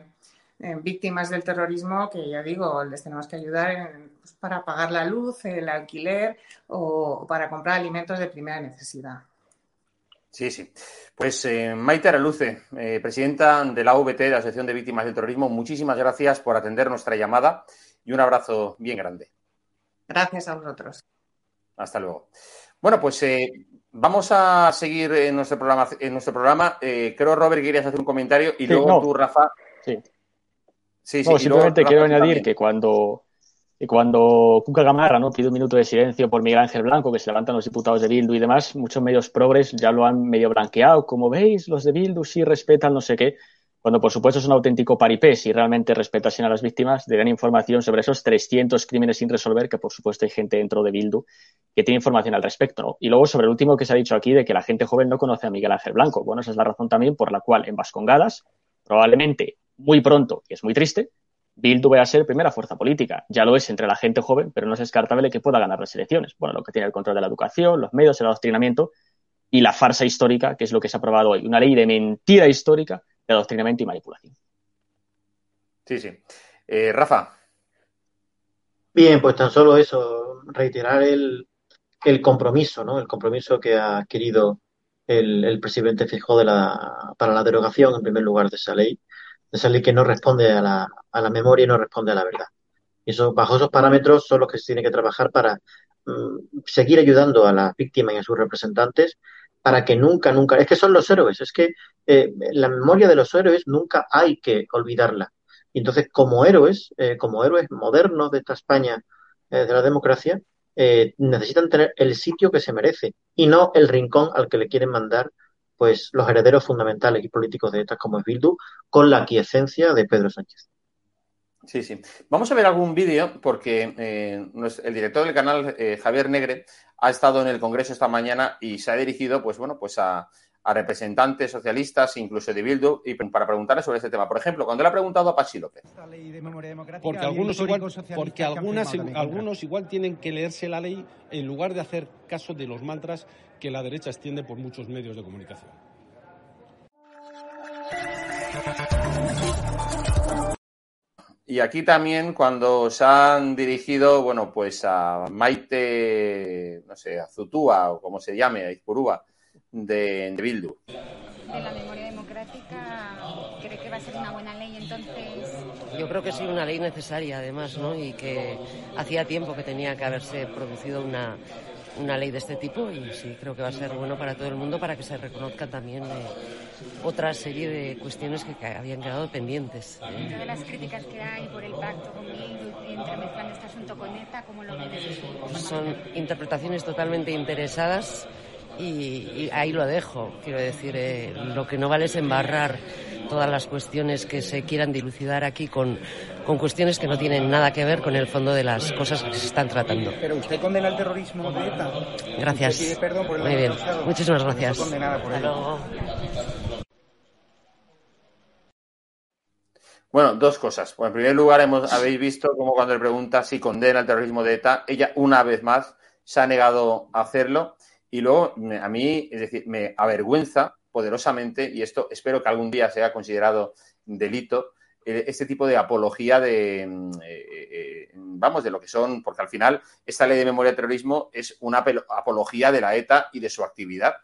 eh, víctimas del terrorismo que ya digo, les tenemos que ayudar pues, para pagar la luz, el alquiler o para comprar alimentos de primera necesidad. Sí, sí. Pues eh, Maite Araluce, eh, presidenta de la UVT, de la Asociación de Víctimas del Terrorismo, muchísimas gracias por atender nuestra llamada y un abrazo bien grande. Gracias a vosotros. Hasta luego. Bueno, pues eh, vamos a seguir en nuestro programa. En nuestro programa. creo, Robert, que querías hacer un comentario y luego tú, Rafa. Sí. Sí, sí. simplemente quiero añadir que cuando y cuando Cuca Gamarra ¿no? pide un minuto de silencio por Miguel Ángel Blanco, que se levantan los diputados de Bildu y demás, muchos medios progres ya lo han medio blanqueado. Como veis, los de Bildu sí respetan no sé qué, cuando por supuesto es un auténtico paripé. Si realmente respetasen a las víctimas, darían información sobre esos 300 crímenes sin resolver, que por supuesto hay gente dentro de Bildu que tiene información al respecto. Y luego sobre el último que se ha dicho aquí de que la gente joven no conoce a Miguel Ángel Blanco. Bueno, esa es la razón también por la cual en Vascongadas, probablemente muy pronto, y es muy triste, Bildu va a ser primera fuerza política. Ya lo es entre la gente joven, pero no es descartable que pueda ganar las elecciones. Bueno, lo que tiene el control de la educación, los medios, el adoctrinamiento y la farsa histórica, que es lo que se ha aprobado hoy. Una ley de mentira histórica de adoctrinamiento y manipulación. Sí, sí. Eh, Rafa. Bien, pues tan solo eso, reiterar el, compromiso, ¿no? El compromiso que ha adquirido el, presidente Fijó de la, para la derogación, en primer lugar, de esa ley esa ley que no responde a la, a la memoria y no responde a la verdad. Y eso, bajo esos parámetros son los que se tiene que trabajar para mm, seguir ayudando a las víctimas y a sus representantes para que nunca, nunca, es que son los héroes, es que eh, la memoria de los héroes nunca hay que olvidarla. Y entonces, como héroes, eh, como héroes modernos de esta España eh, de la democracia, necesitan tener el sitio que se merece y no el rincón al que le quieren mandar pues los herederos fundamentales y políticos de estas como es Bildu, con la aquiescencia de Pedro Sánchez. Sí, sí. Vamos a ver algún vídeo porque eh, el director del canal, eh, Javier Negre, ha estado en el Congreso esta mañana y se ha dirigido, pues bueno, pues a, representantes socialistas, incluso de Bildu, y para preguntarle sobre este tema. Por ejemplo, cuando le ha preguntado a Pachi López. Porque algunos, igual, porque algunas, algunos igual tienen que leerse la ley en lugar de hacer caso de los mantras que la derecha extiende por muchos medios de comunicación. Y aquí también cuando se han dirigido, bueno, pues a Maite, no sé, a Zutúa o como se llame, a Izpurúa, de, de Bildu. De la memoria democrática, ¿cree que va a ser una buena ley, entonces. Yo creo que sí, una ley necesaria, además, ¿no? Y que hacía tiempo que tenía que haberse producido una, una ley de este tipo y sí, creo que va a ser bueno para todo el mundo para que se reconozca también eh, otra serie de cuestiones que habían quedado pendientes. Dentro de las críticas que hay por el pacto con Bildu y entremezclando este asunto con ETA, ¿cómo lo ves? Son interpretaciones totalmente interesadas y, ahí lo dejo. Quiero decir, eh, lo que no vale es embarrar todas las cuestiones que se quieran dilucidar aquí con, con cuestiones que no tienen nada que ver con el fondo de las cosas que se están tratando. Pero usted condena el terrorismo de ETA. Gracias. Muy bien. Muchísimas gracias. Bueno, dos cosas. en primer lugar, hemos, habéis visto como cuando le pregunta si condena el terrorismo de ETA, ella una vez más se ha negado a hacerlo. Y luego, a mí, es decir, me avergüenza poderosamente, y esto espero que algún día sea considerado delito, eh, este tipo de apología de, mm, eh, eh, vamos, de lo que son, porque al final esta ley de memoria de terrorismo es una apología de la ETA y de su actividad.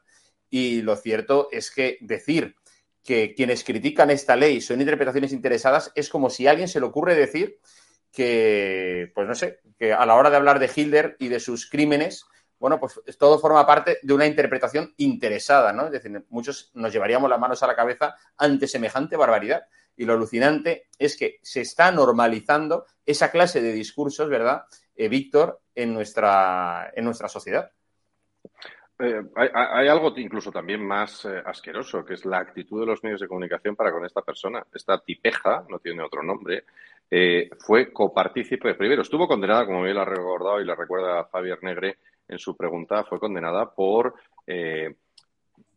Y lo cierto es que decir que quienes critican esta ley son interpretaciones interesadas es como si a alguien se le ocurre decir que, pues no sé, que a la hora de hablar de Hitler y de sus crímenes, bueno, pues todo forma parte de una interpretación interesada, ¿no? Es decir, muchos nos llevaríamos las manos a la cabeza ante semejante barbaridad. Y lo alucinante es que se está normalizando esa clase de discursos, ¿verdad, eh, Víctor, en nuestra, en nuestra sociedad? Eh, hay, algo incluso también más eh, asqueroso, que es la actitud de los medios de comunicación para con esta persona. Esta tipeja, no tiene otro nombre, fue copartícipe. Primero, estuvo condenada, como bien la ha recordado y la recuerda Javier Negre, en su pregunta fue condenada eh,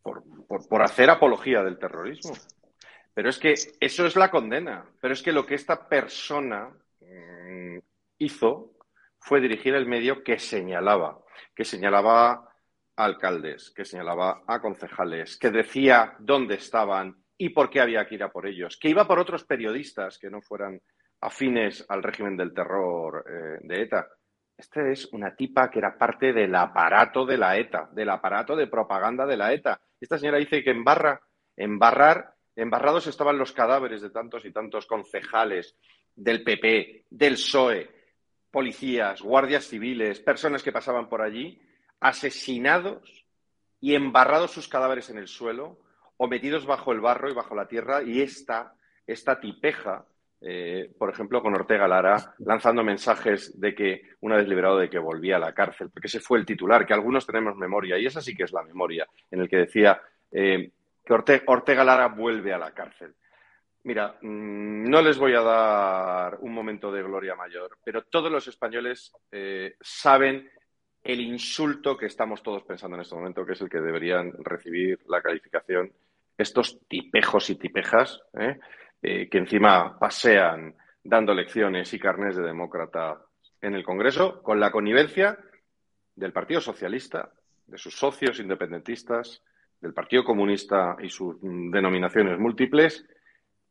por, por, hacer apología del terrorismo. Pero es que eso es la condena. Pero es que lo que esta persona mm, hizo fue dirigir el medio que señalaba, que señalaba alcaldes, que señalaba a concejales, que decía dónde estaban y por qué había que ir a por ellos, que iba por otros periodistas que no fueran afines al régimen del terror eh, de ETA. Esta es una tipa que era parte del aparato de la ETA, del aparato de propaganda de la ETA. Esta señora dice que en Barra, en Barrar, embarrados estaban los cadáveres de tantos y tantos concejales del PP, del PSOE, policías, guardias civiles, personas que pasaban por allí, asesinados y embarrados sus cadáveres en el suelo o metidos bajo el barro y bajo la tierra y esta, esta tipeja eh, por ejemplo, con Ortega Lara, lanzando mensajes de que, una vez liberado, de que volvía a la cárcel, porque ese fue el titular, que algunos tenemos memoria, y esa sí que es la memoria, en el que decía eh, que Ortega, Lara vuelve a la cárcel. Mira, mm, no les voy a dar un momento de gloria mayor, pero todos los españoles eh, saben el insulto que estamos todos pensando en este momento, que es el que deberían recibir la calificación estos tipejos y tipejas, eh, que encima pasean dando lecciones y carnes de demócrata en el Congreso, con la connivencia del Partido Socialista, de sus socios independentistas, del Partido Comunista y sus denominaciones múltiples,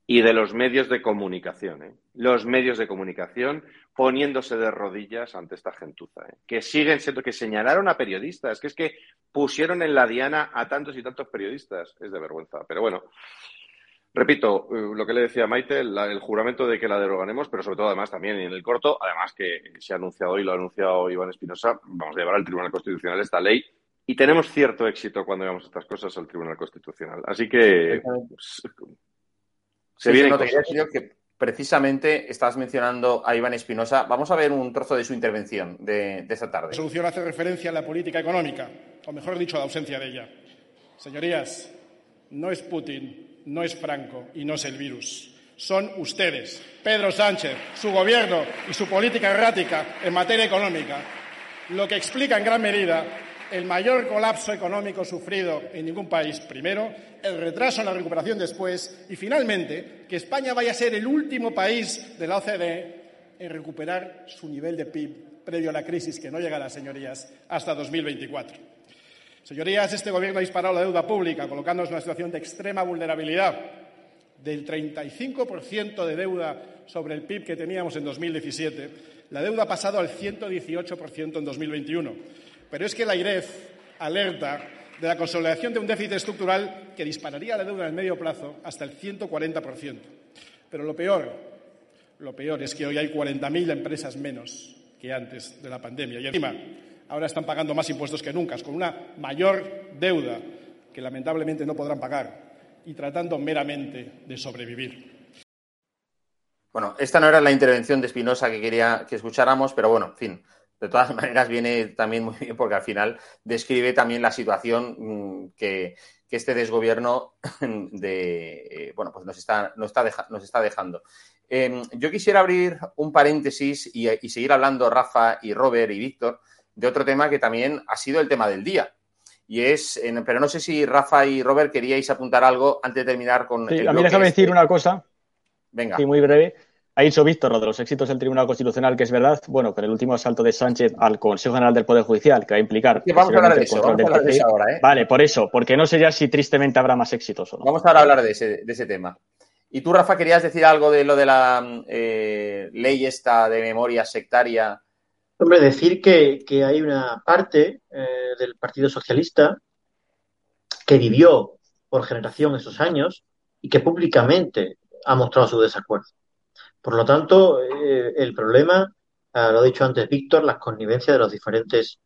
y de los medios de comunicación. ¿eh? Los medios de comunicación poniéndose de rodillas ante esta gentuza, ¿eh? que siguen siendo, que señalaron a periodistas, que es que pusieron en la diana a tantos y tantos periodistas. Es de vergüenza. Pero bueno, Repito, eh, lo que le decía Maite, el juramento de que la derogaremos, pero sobre todo además también en el corto, además que se ha anunciado y lo ha anunciado Iván Espinosa, vamos a llevar al Tribunal Constitucional esta ley y tenemos cierto éxito cuando llevamos estas cosas al Tribunal Constitucional. Así que se viene no, que precisamente estás mencionando a Iván Espinosa. Vamos a ver un trozo de su intervención de, de esta tarde. La resolución hace referencia a la política económica, o mejor dicho, a la ausencia de ella. Señorías, no es Putin no es Franco y no es el virus. Son ustedes, Pedro Sánchez, su gobierno y su política errática en materia económica, lo que explica en gran medida el mayor colapso económico sufrido en ningún país, primero, el retraso en la recuperación después y, finalmente, que España vaya a ser el último país de la OCDE en recuperar su nivel de PIB previo a la crisis, que no llegará, señorías, hasta 2024. Señorías, este Gobierno ha disparado la deuda pública, colocándonos en una situación de extrema vulnerabilidad. Del 35% de deuda sobre el PIB que teníamos en 2017, la deuda ha pasado al 118% en 2021. Pero es que la IREF alerta de la consolidación de un déficit estructural que dispararía la deuda en el medio plazo hasta el 140%. Pero lo peor, lo peor es que hoy hay 40.000 empresas menos que antes de la pandemia. Y encima, ahora están pagando más impuestos que nunca, con una mayor deuda que lamentablemente no podrán pagar y tratando meramente de sobrevivir. Bueno, esta no era la intervención de Espinosa que quería que escucháramos, pero bueno, en fin, de todas maneras viene también muy bien porque al final describe también la situación mm, que, este desgobierno de, eh, bueno, pues nos está, nos está, nos está dejando. Em, yo quisiera abrir un paréntesis y, seguir hablando Rafa y Robert y Víctor de otro tema que también ha sido el tema del día. Y es, pero no sé si Rafa y Robert queríais apuntar algo antes de terminar con. Sí, a mí déjame decir una cosa. Venga. Sí, muy breve. Ha dicho Víctor lo de los éxitos del Tribunal Constitucional, que es verdad, bueno, con el último asalto de Sánchez al Consejo General del Poder Judicial, que va a implicar. vamos a hablar de eso, vamos a hablar de eso ahora, ¿eh? Vale, por eso, porque no sé ya si tristemente habrá más éxitos o no. Vamos a hablar de ese, de ese tema. Y tú, Rafa, querías decir algo de lo de la eh, ley esta de memoria sectaria. Hombre, decir que, hay una parte eh, del Partido Socialista que vivió por generación esos años y que públicamente ha mostrado su desacuerdo. Por lo tanto, eh, el problema, ah, lo ha dicho antes Víctor, las connivencias de las diferentes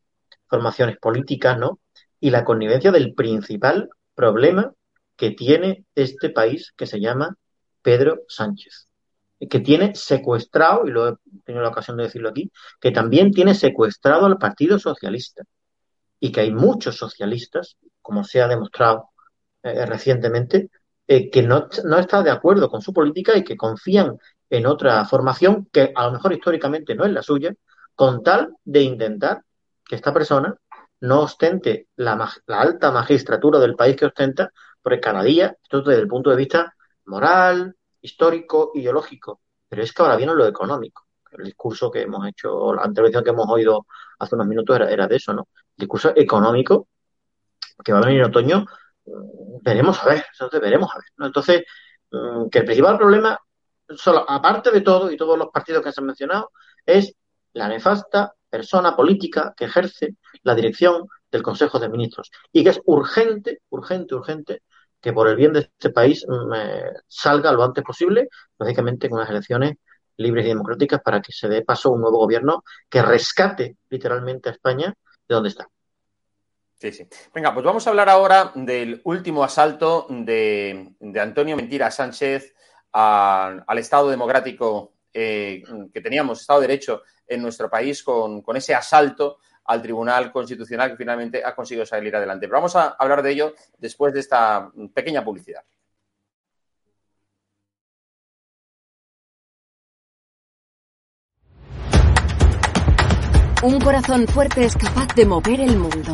formaciones políticas, ¿no? Y la connivencia del principal problema que tiene este país que se llama Pedro Sánchez, que tiene secuestrado, y lo he tenido la ocasión de decirlo aquí, que también tiene secuestrado al Partido Socialista y que hay muchos socialistas, como se ha demostrado eh, recientemente, eh, que no, no están de acuerdo con su política y que confían en otra formación que a lo mejor históricamente no es la suya, con tal de intentar que esta persona no ostente la, alta magistratura del país que ostenta, porque cada día, esto desde el punto de vista moral, histórico, ideológico, pero es que ahora viene lo económico. El discurso que hemos hecho, la intervención que hemos oído hace unos minutos era, era de eso, ¿no? El discurso económico que va a venir en otoño, mm, veremos a ver, entonces veremos a ver, ¿no? Entonces, mm, que el principal problema solo, aparte de todo y todos los partidos que se han mencionado, es la nefasta persona política que ejerce la dirección del Consejo de Ministros y que es urgente, urgente, urgente que por el bien de este país mm, eh, salga lo antes posible, lógicamente con unas elecciones libres y democráticas para que se dé paso a un nuevo gobierno que rescate literalmente a España de donde está. Sí, sí. Venga, pues vamos a hablar ahora del último asalto de, de Antonio Mentira Sánchez al Estado democrático eh, que teníamos, Estado de Derecho en nuestro país con, ese asalto al Tribunal Constitucional que finalmente ha conseguido salir adelante. Pero vamos a hablar de ello después de esta pequeña publicidad. Un corazón fuerte es capaz de mover el mundo.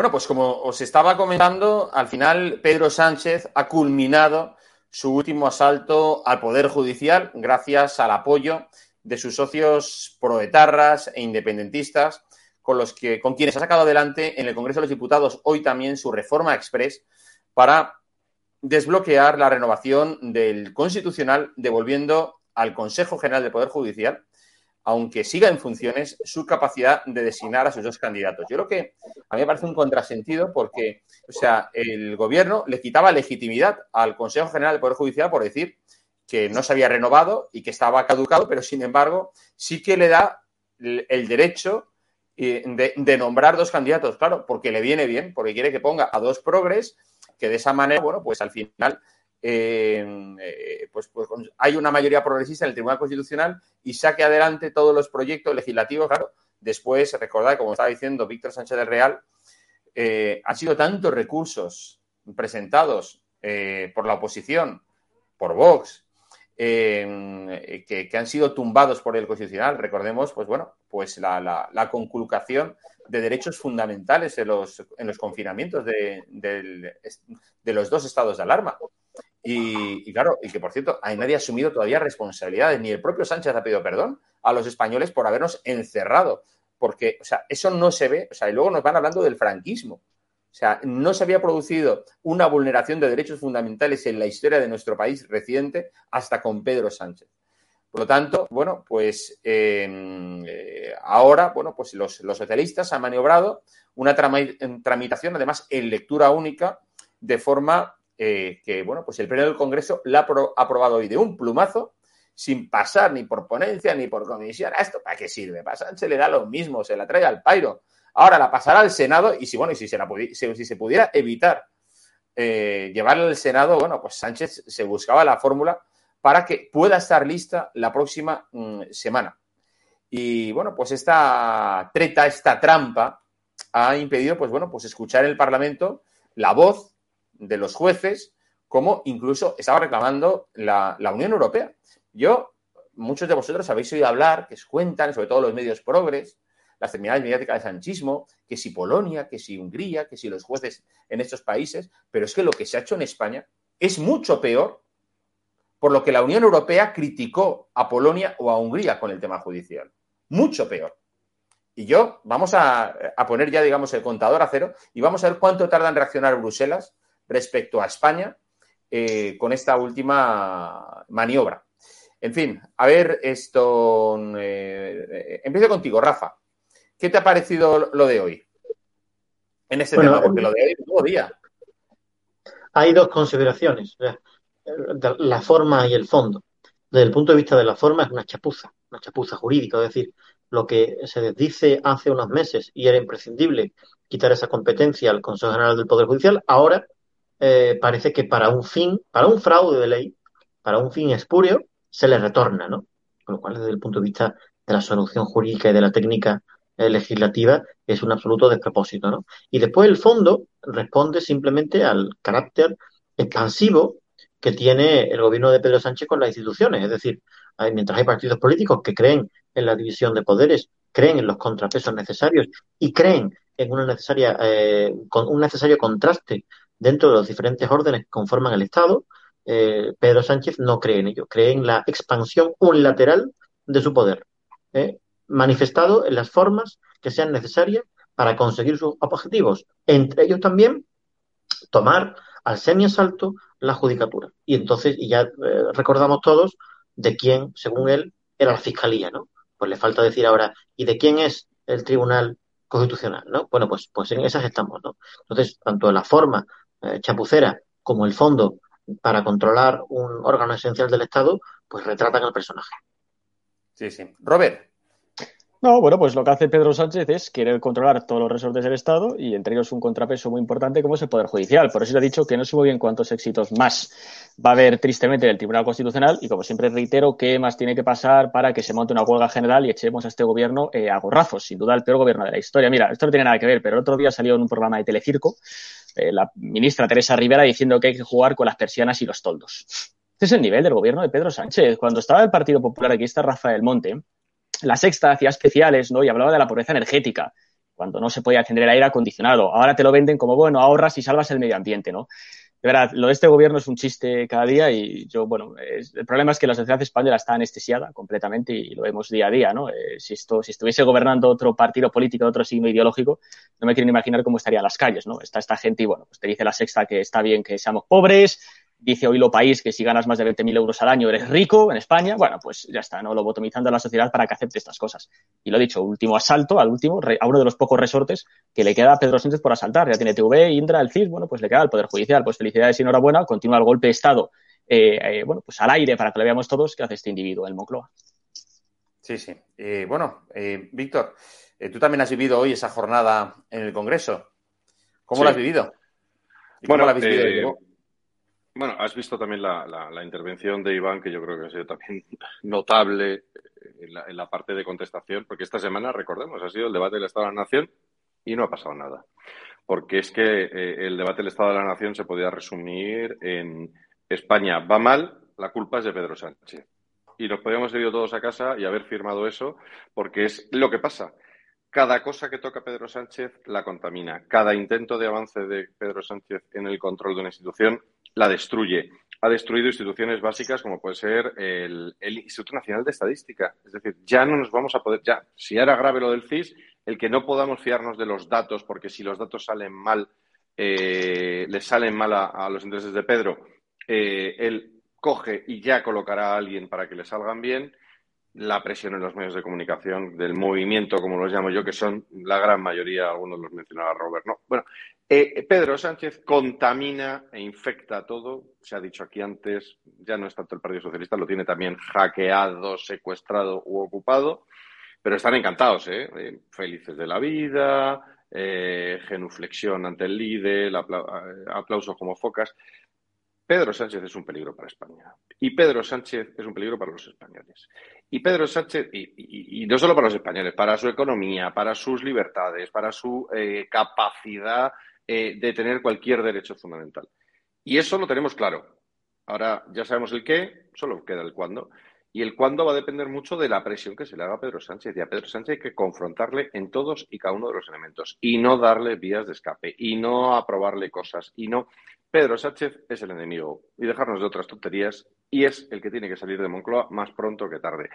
Bueno, pues como os estaba comentando, al final Pedro Sánchez ha culminado su último asalto al Poder Judicial gracias al apoyo de sus socios proetarras e independentistas con los que con quienes ha sacado adelante en el Congreso de los Diputados hoy también su reforma express para desbloquear la renovación del Constitucional devolviendo al Consejo General del Poder Judicial aunque siga en funciones, su capacidad de designar a sus dos candidatos. Yo creo que a mí me parece un contrasentido porque, o sea, el gobierno le quitaba legitimidad al Consejo General del Poder Judicial por decir que no se había renovado y que estaba caducado, pero sin embargo sí que le da el derecho eh, de, nombrar dos candidatos, claro, porque le viene bien, porque quiere que ponga a dos progres, que de esa manera, bueno, pues al final eh, pues, pues, hay una mayoría progresista en el Tribunal Constitucional y saque adelante todos los proyectos legislativos. Claro, después, recordad, como estaba diciendo Víctor Sánchez del Real, eh, han sido tantos recursos presentados eh, por la oposición, por Vox, que, han sido tumbados por el Constitucional. Recordemos, pues bueno, pues la, conculcación de derechos fundamentales en los, en los confinamientos de, de los dos estados de alarma. Y, claro, y que por cierto, hay nadie ha asumido todavía responsabilidades, ni el propio Sánchez ha pedido perdón a los españoles por habernos encerrado, porque, o sea, eso no se ve, o sea, y luego nos van hablando del franquismo. O sea, no se había producido una vulneración de derechos fundamentales en la historia de nuestro país reciente hasta con Pedro Sánchez. Por lo tanto, bueno, pues em, eh, ahora, bueno, pues los, socialistas han maniobrado una tramitación, además, en lectura única, de forma eh, que, bueno, pues el Pleno del Congreso la ha aprobado hoy de un plumazo, sin pasar ni por ponencia ni por comisión. ¿Esto para qué sirve? Para Sánchez le da lo mismo, se la trae al pairo. Ahora la pasará al Senado y si, bueno, y si se, la si, se pudiera evitar eh, llevarla al Senado, bueno, pues Sánchez se buscaba la fórmula para que pueda estar lista la próxima mm, semana. Y bueno, pues esta treta, esta trampa ha impedido, pues bueno, pues escuchar en el Parlamento la voz de los jueces, como incluso estaba reclamando la, Unión Europea. Yo, muchos de vosotros habéis oído hablar, que os cuentan, sobre todo los medios progres, las terminales mediáticas de sanchismo, que si Polonia, que si Hungría, que si los jueces en estos países, pero es que lo que se ha hecho en España es mucho peor por lo que la Unión Europea criticó a Polonia o a Hungría con el tema judicial. Mucho peor. Y yo, vamos a, poner ya, digamos, el contador a cero y vamos a ver cuánto tarda en reaccionar Bruselas respecto a España eh, con esta última maniobra. En fin, a ver esto. Eh, empiezo contigo, Rafa. ¿Qué te ha parecido lo de hoy? En este tema, porque lo de hoy es todo día. Hay dos consideraciones la forma y el fondo. Desde el punto de vista de la forma es una chapuza, una chapuza jurídica, es decir, lo que se desdice hace unos meses y era imprescindible quitar esa competencia al Consejo General del Poder Judicial, ahora eh, parece que para un fin, para un fraude de ley, para un fin espurio, se le retorna, ¿no? Con lo cual, desde el punto de vista de la solución jurídica y de la técnica eh, legislativa, es un absoluto despropósito, ¿no? Y después el fondo responde simplemente al carácter expansivo que tiene el gobierno de Pedro Sánchez con las instituciones. Es decir, mientras hay partidos políticos que creen en la división de poderes, creen en los contrapesos necesarios y creen en una necesaria, eh, un necesario contraste dentro de los diferentes órdenes que conforman el Estado, eh, Pedro Sánchez no cree en ello, cree en la expansión unilateral de su poder, eh, manifestado en las formas que sean necesarias para conseguir sus objetivos, entre ellos también tomar al semiasalto la judicatura. Y entonces, y ya eh, recordamos todos de quién, según él, era la fiscalía, ¿no? Pues le falta decir ahora, ¿y de quién es el Tribunal Constitucional, ¿no? Bueno, pues, pues en esas estamos, ¿no? Entonces, tanto la forma eh, chapucera como el fondo para controlar un órgano esencial del Estado, pues retratan al personaje. Sí, sí. Robert, no, bueno, pues lo que hace Pedro Sánchez es querer controlar todos los resortes del Estado y entre ellos un contrapeso muy importante como es el Poder Judicial. Por eso le ha dicho que no sé muy bien cuántos éxitos más va a haber tristemente en el Tribunal Constitucional y como siempre reitero, qué más tiene que pasar para que se monte una huelga general y echemos a este gobierno eh, a gorrazos. Sin duda el peor gobierno de la historia. Mira, esto no tiene nada que ver, pero el otro día salió en un programa de Telecirco eh, la ministra Teresa Rivera diciendo que hay que jugar con las persianas y los toldos. Este es el nivel del gobierno de Pedro Sánchez. Cuando estaba el Partido Popular, aquí está Rafael Monte, la sexta hacía especiales, ¿no? Y hablaba de la pobreza energética, cuando no se podía el aire acondicionado. Ahora te lo venden como, bueno, ahorras y salvas el medio ambiente, ¿no? De verdad, lo de este gobierno es un chiste cada día y yo, bueno, el problema es que la sociedad española está anestesiada completamente y lo vemos día a día, ¿no? Eh, si, esto, si estuviese gobernando otro partido político, otro signo ideológico, no me quiero imaginar cómo estarían las calles, ¿no? Está esta gente y, bueno, pues te dice la sexta que está bien que seamos pobres, dice hoy lo país que si ganas más de 20.000 euros al año eres rico en España, bueno, pues ya está, ¿no? Lo botomizando a la sociedad para que acepte estas cosas. Y lo he dicho, último asalto, al último, a uno de los pocos resortes que le queda a Pedro Sánchez por asaltar. Ya tiene TV, Indra, el CIS, bueno, pues le queda al Poder Judicial. Pues felicidades y enhorabuena, continúa el golpe de Estado, eh, eh, bueno, pues al aire para que lo veamos todos que hace este individuo, el Moncloa. Sí, sí. Eh, bueno, Víctor, tú también has vivido hoy esa jornada en el Congreso. ¿Cómo lo has vivido? bueno, la vivido? Bueno, has visto también la, intervención de Iván, que yo creo que ha sido también notable eh, en la, parte de contestación, porque esta semana, recordemos, ha sido el debate del Estado de la Nación y no ha pasado nada. Porque es que eh, el debate del Estado de la Nación se podía resumir en España va mal, la culpa es de Pedro Sánchez. Y nos podríamos ir todos a casa y haber firmado eso, porque es lo que pasa. Cada cosa que toca Pedro Sánchez la contamina. Cada intento de avance de Pedro Sánchez en el control de una institución la destruye. ha destruido instituciones básicas como puede ser el, Instituto Nacional de Estadística. Es decir, ya no nos vamos a poder, ya, si era grave lo del CIS, el que no podamos fiarnos de los datos, porque si los datos salen mal, eh, le salen mal a, los intereses de Pedro, eh, él coge y ya colocará a alguien para que le salgan bien. La presión en los medios de comunicación del movimiento, como los llamo yo, que son la gran mayoría, algunos los mencionaba Robert, ¿no? Bueno, eh, Pedro Sánchez contamina e infecta todo. Se ha dicho aquí antes, ya no es tanto el Partido Socialista, lo tiene también hackeado, secuestrado u ocupado, pero están encantados, ¿eh? eh felices de la vida, eh, genuflexión ante el líder, aplausos como focas. Pedro Sánchez es un peligro para España. Y Pedro Sánchez es un peligro para los españoles. Y Pedro Sánchez, y, no solo para los españoles, para su economía, para sus libertades, para su capacidad eh, de tener cualquier derecho fundamental. Y eso lo tenemos claro. Ahora ya sabemos el qué, solo queda el cuándo. Y el cuándo va a depender mucho de la presión que se le haga a Pedro Sánchez. Y a Pedro Sánchez hay que confrontarle en todos y cada uno de los elementos. Y no darle vías de escape. Y no aprobarle cosas. Y no. Pedro Sánchez es el enemigo. Y dejarnos de otras tonterías. Y es el que tiene que salir de Moncloa más pronto que tarde.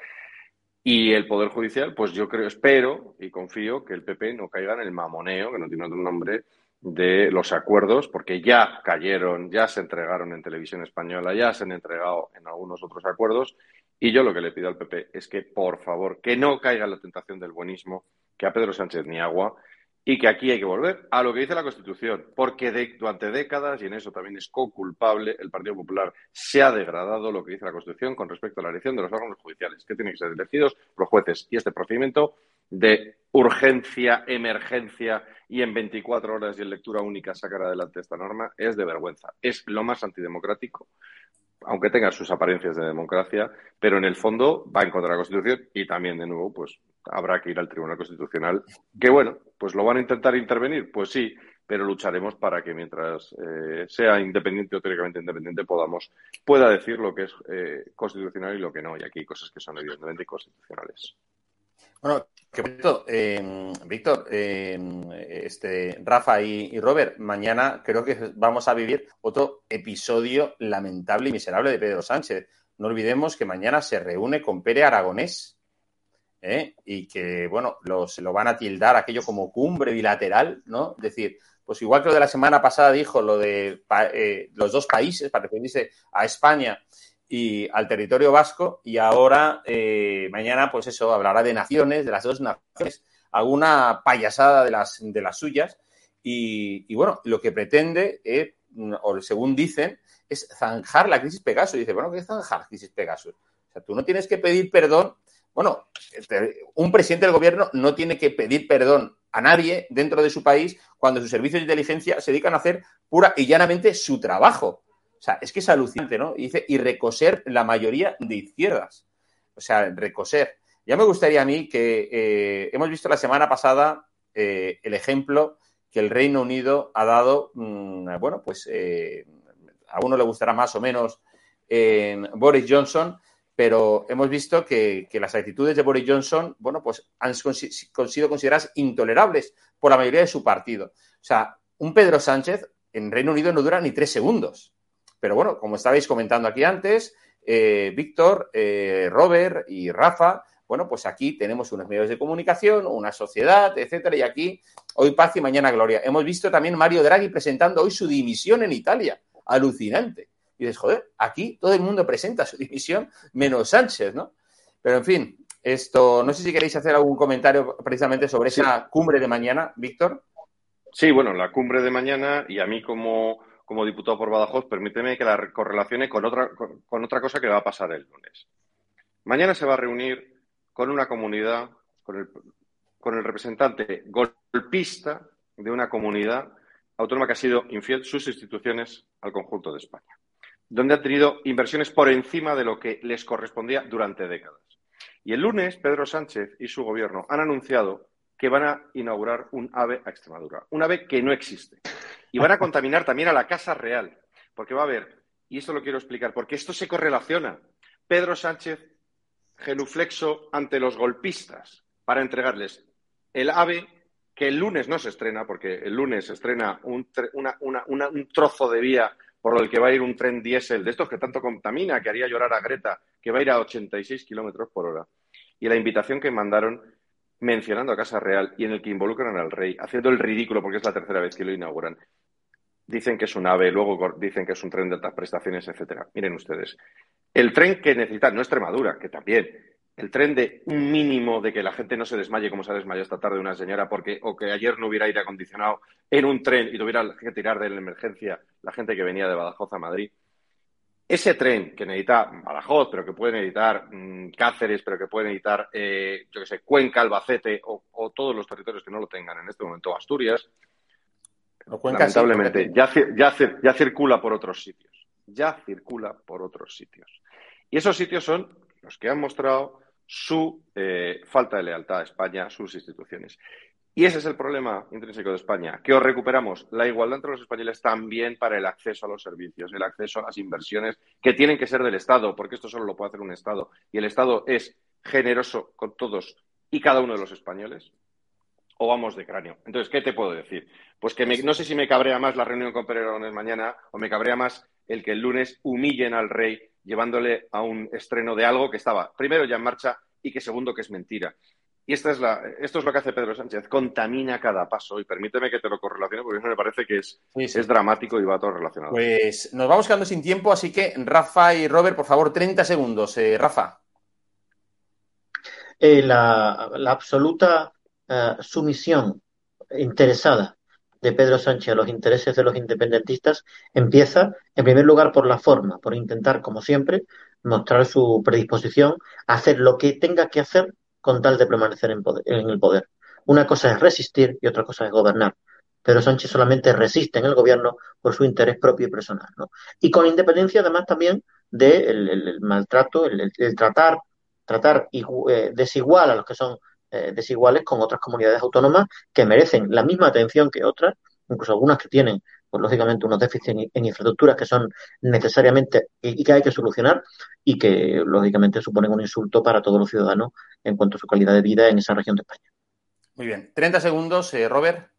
Y el Poder Judicial, pues yo creo, espero y confío que el PP no caiga en el mamoneo, que no tiene otro nombre, de los acuerdos, porque ya cayeron, ya se entregaron en televisión española, ya se han entregado en algunos otros acuerdos. Y yo lo que le pido al PP es que, por favor, que no caiga en la tentación del buenismo, que a Pedro Sánchez ni agua, y que aquí hay que volver a lo que dice la Constitución, porque durante décadas, y en eso también es co-culpable, el Partido Popular se ha degradado lo que dice la Constitución con respecto a la elección de los órganos judiciales, que tienen que ser elegidos por jueces. Y este procedimiento de urgencia, emergencia y en 24 horas y en lectura única sacar adelante esta norma es de vergüenza. Es lo más antidemocrático, aunque tenga sus apariencias de democracia, pero en el fondo va en contra de la Constitución y también, de nuevo, pues habrá que ir al Tribunal Constitucional, que bueno, pues lo van a intentar intervenir, pues sí, pero lucharemos para que mientras eh, sea independiente o teóricamente independiente podamos pueda decir lo que es eh, constitucional y lo que no. Y aquí hay cosas que son evidentemente inconstitucionales. Bueno, que eh, Víctor, eh, este, Rafa y, Robert, mañana creo que vamos a vivir otro episodio lamentable y miserable de Pedro Sánchez. No olvidemos que mañana se reúne con Pere Aragonés ¿eh? y que, bueno, se lo van a tildar aquello como cumbre bilateral, ¿no? Es decir, pues igual que lo de la semana pasada dijo lo de los dos países, para referirse a España y al territorio vasco y ahora eh, mañana pues eso hablará de naciones, de las dos naciones, alguna payasada de las, de las suyas y, bueno, lo que pretende, eh, o según dicen, es zanjar la crisis Pegasus. Y dice, bueno, ¿qué es zanjar crisis Pegasus? O sea, tú no tienes que pedir perdón, bueno, un presidente del gobierno no tiene que pedir perdón a nadie dentro de su país cuando sus servicios de inteligencia se dedican a hacer pura y llanamente su trabajo. Sea, es que es alucinante, ¿no? Y dice, y recoser la mayoría de izquierdas. O sea, recoser. Ya me gustaría a mí que eh, hemos visto la semana pasada eh, el ejemplo que el Reino Unido ha dado, mm, bueno, pues eh, a uno le gustará más o menos Boris Johnson, pero hemos visto que, que, las actitudes de Boris Johnson, bueno, pues han sido consideradas intolerables por la mayoría de su partido. O sea, un Pedro Sánchez en Reino Unido no dura ni tres segundos. Pero bueno, como estabais comentando aquí antes, eh, Víctor, eh, Robert y Rafa, bueno, pues aquí tenemos unos medios de comunicación, una sociedad, etcétera, y aquí hoy paz y mañana gloria. Hemos visto también Mario Draghi presentando hoy su dimisión en Italia. Alucinante. Y dices, joder, aquí todo el mundo presenta su dimisión, menos Sánchez, ¿no? Pero en fin, esto, no sé si queréis hacer algún comentario precisamente sobre esa cumbre de mañana, Víctor. Sí, bueno, la cumbre de mañana y a mí como como diputado por Badajoz, permíteme que la correlacione con otra, con, otra cosa que va a pasar el lunes. Mañana se va a reunir con una comunidad, con el, con el representante golpista de una comunidad autónoma que ha sido infiel sus instituciones al conjunto de España, donde han tenido inversiones por encima de lo que les correspondía durante décadas. Y el lunes, Pedro Sánchez y su gobierno han anunciado que van a inaugurar un AVE a Extremadura, un AVE que no existe. Y van a contaminar también a la Casa Real, porque va a haber, y esto lo quiero explicar, porque esto se correlaciona. Pedro Sánchez genuflexo ante los golpistas para entregarles el AVE que el lunes no se estrena, porque el lunes se estrena un, un trozo de vía por el que va a ir un tren diésel de estos que tanto contamina, que haría llorar a Greta, que va a ir a 86 kilómetros por hora. Y la invitación que mandaron mencionando a Casa Real y en el que involucran al rey, haciendo el ridículo porque es la tercera vez que lo inauguran. Dicen que es un ave, luego dicen que es un tren de altas prestaciones, etcétera. Miren ustedes. El tren que necesitan, no Extremadura, que también, el tren de un mínimo de que la gente no se desmaye como se ha desmayado esta tarde una señora porque o que ayer no hubiera aire acondicionado en un tren y tuviera que tirar de la emergencia la gente que venía de Badajoz a Madrid. Ese tren que necesita Badajoz, pero que puede necesitar mm, Cáceres, pero que puede necesitar, eh, yo que sé, Cuenca, Albacete o, todos los territorios que no lo tengan en este momento, Asturias, lamentablemente ya, ya circula por otros sitios. Ya circula por otros sitios. Y esos sitios son los que han mostrado su eh, falta de lealtad a España, sus instituciones. Y ese es el problema intrínseco de España, que os recuperamos la igualdad entre los españoles también para el acceso a los servicios, el acceso a las inversiones que tienen que ser del Estado, porque esto solo lo puede hacer un Estado. Y el Estado es generoso con todos y cada uno de los españoles. O vamos de cráneo. Entonces, ¿qué te puedo decir? Pues que no sé si me cabrea más la reunión con Pererones mañana o me cabrea más el que el lunes humillen al rey llevándole a un estreno de algo que estaba primero ya en marcha y que segundo que es mentira. Y esta es la, esto es lo que hace Pedro Sánchez, contamina cada paso. Y permíteme que te lo correlacione porque eso me parece que es, es dramático y va todo relacionado. Pues nos vamos quedando sin tiempo, así que Rafa y Robert, por favor, 30 segundos. Eh, Rafa. Eh, la, absoluta eh, sumisión interesada de Pedro Sánchez a los intereses de los independentistas empieza, en primer lugar, por la forma, por intentar, como siempre, mostrar su predisposición a hacer lo que tenga que hacer con tal de permanecer en, el poder. Una cosa es resistir y otra cosa es gobernar. Pedro Sánchez solamente resiste en el gobierno por su interés propio y personal. Y con independencia, además, también del el, maltrato, el, tratar, tratar eh, desigual a los que son eh, desiguales con otras comunidades autónomas que merecen la misma atención que otras, incluso algunas que tienen, pues lógicamente, unos déficits en, infraestructuras que son necesariamente y que hay que solucionar y que lógicamente suponen un insulto para todos los ciudadanos en cuanto a su calidad de vida en esa región de España. Muy bien. 30 segundos, eh, Robert.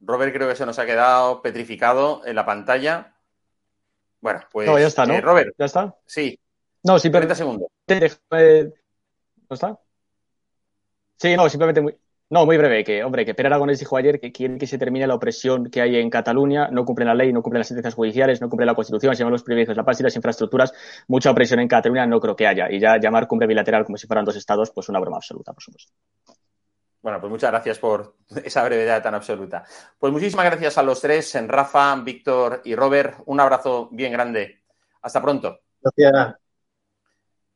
Robert creo que se nos ha quedado petrificado en la pantalla. Bueno, pues. No, ya está, ¿no? Eh, Robert. ¿Ya está? Sí. No, sí, 30 segundos. ¿No está? Sí, no, simplemente muy, no, muy breve, que, hombre, que Pere Aragonés dijo ayer que quiere que se termine la opresión que hay en Cataluña, no cumplen la ley, no cumplen las sentencias judiciales, no cumplen la Constitución, se llaman los privilegios, la paz y las infraestructuras, mucha opresión en Cataluña no creo que haya. Y ya llamar cumbre bilateral como si fueran dos estados, pues una broma absoluta, por supuesto. Bueno, pues muchas gracias por esa brevedad tan absoluta. Pues muchísimas gracias a los tres, en Rafa, Víctor y Robert. Un abrazo bien grande. Hasta pronto. Gracias.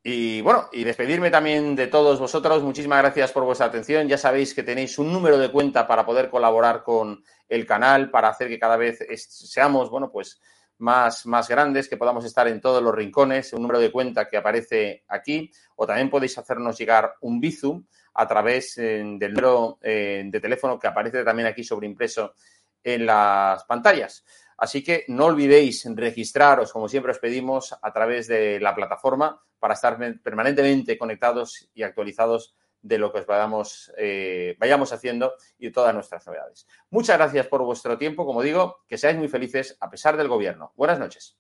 Y bueno, y despedirme también de todos vosotros. Muchísimas gracias por vuestra atención. Ya sabéis que tenéis un número de cuenta para poder colaborar con el canal, para hacer que cada vez seamos, bueno, pues más, más grandes, que podamos estar en todos los rincones, un número de cuenta que aparece aquí, o también podéis hacernos llegar un Bizum a través eh, del número eh, de teléfono que aparece también aquí sobreimpreso en las pantallas. Así que no olvidéis registraros, como siempre os pedimos, a través de la plataforma para estar permanentemente conectados y actualizados de lo que os vayamos, eh, vayamos haciendo y todas nuestras novedades. Muchas gracias por vuestro tiempo. Como digo, que seáis muy felices a pesar del gobierno. Buenas noches.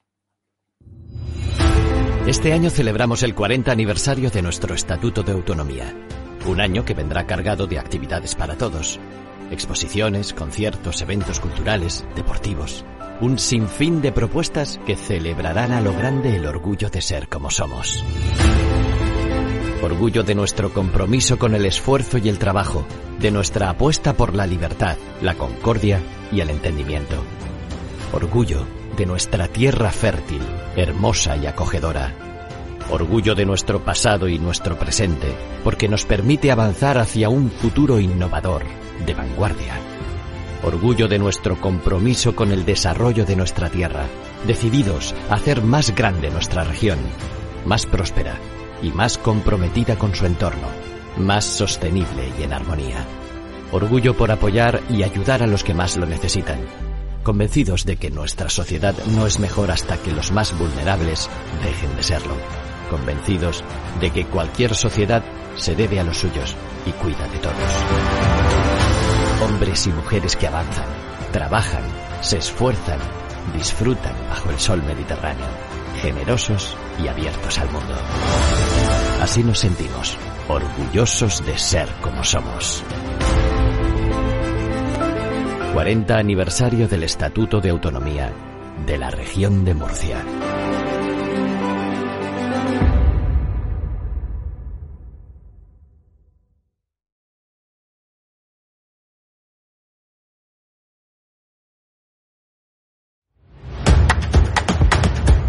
Este año celebramos el 40 aniversario de nuestro Estatuto de Autonomía. Un año que vendrá cargado de actividades para todos. Exposiciones, conciertos, eventos culturales, deportivos un sinfín de propuestas que celebrarán a lo grande el orgullo de ser como somos. Orgullo de nuestro compromiso con el esfuerzo y el trabajo, de nuestra apuesta por la libertad, la concordia y el entendimiento. Orgullo de nuestra tierra fértil, hermosa y acogedora. Orgullo de nuestro pasado y nuestro presente, porque nos permite avanzar hacia un futuro innovador, de vanguardia orgullo de nuestro compromiso con el desarrollo de nuestra tierra, decididos a hacer más grande nuestra región, más próspera y más comprometida con su entorno, más sostenible y en armonía. Orgullo por apoyar y ayudar a los que más lo necesitan, convencidos de que nuestra sociedad no es mejor hasta que los más vulnerables dejen de serlo, convencidos de que cualquier sociedad se debe a los suyos y cuida de todos. Hombres y mujeres que avanzan, trabajan, se esfuerzan disfrutan bajo el sol mediterráneo, generosos y abiertos al mundo. Así nos sentimos, orgullosos de ser como somos. 40 aniversario del Estatuto de Autonomía de la región de Murcia.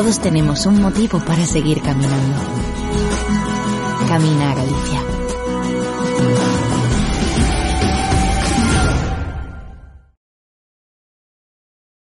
Todos tenemos un motivo para seguir caminando. Camina.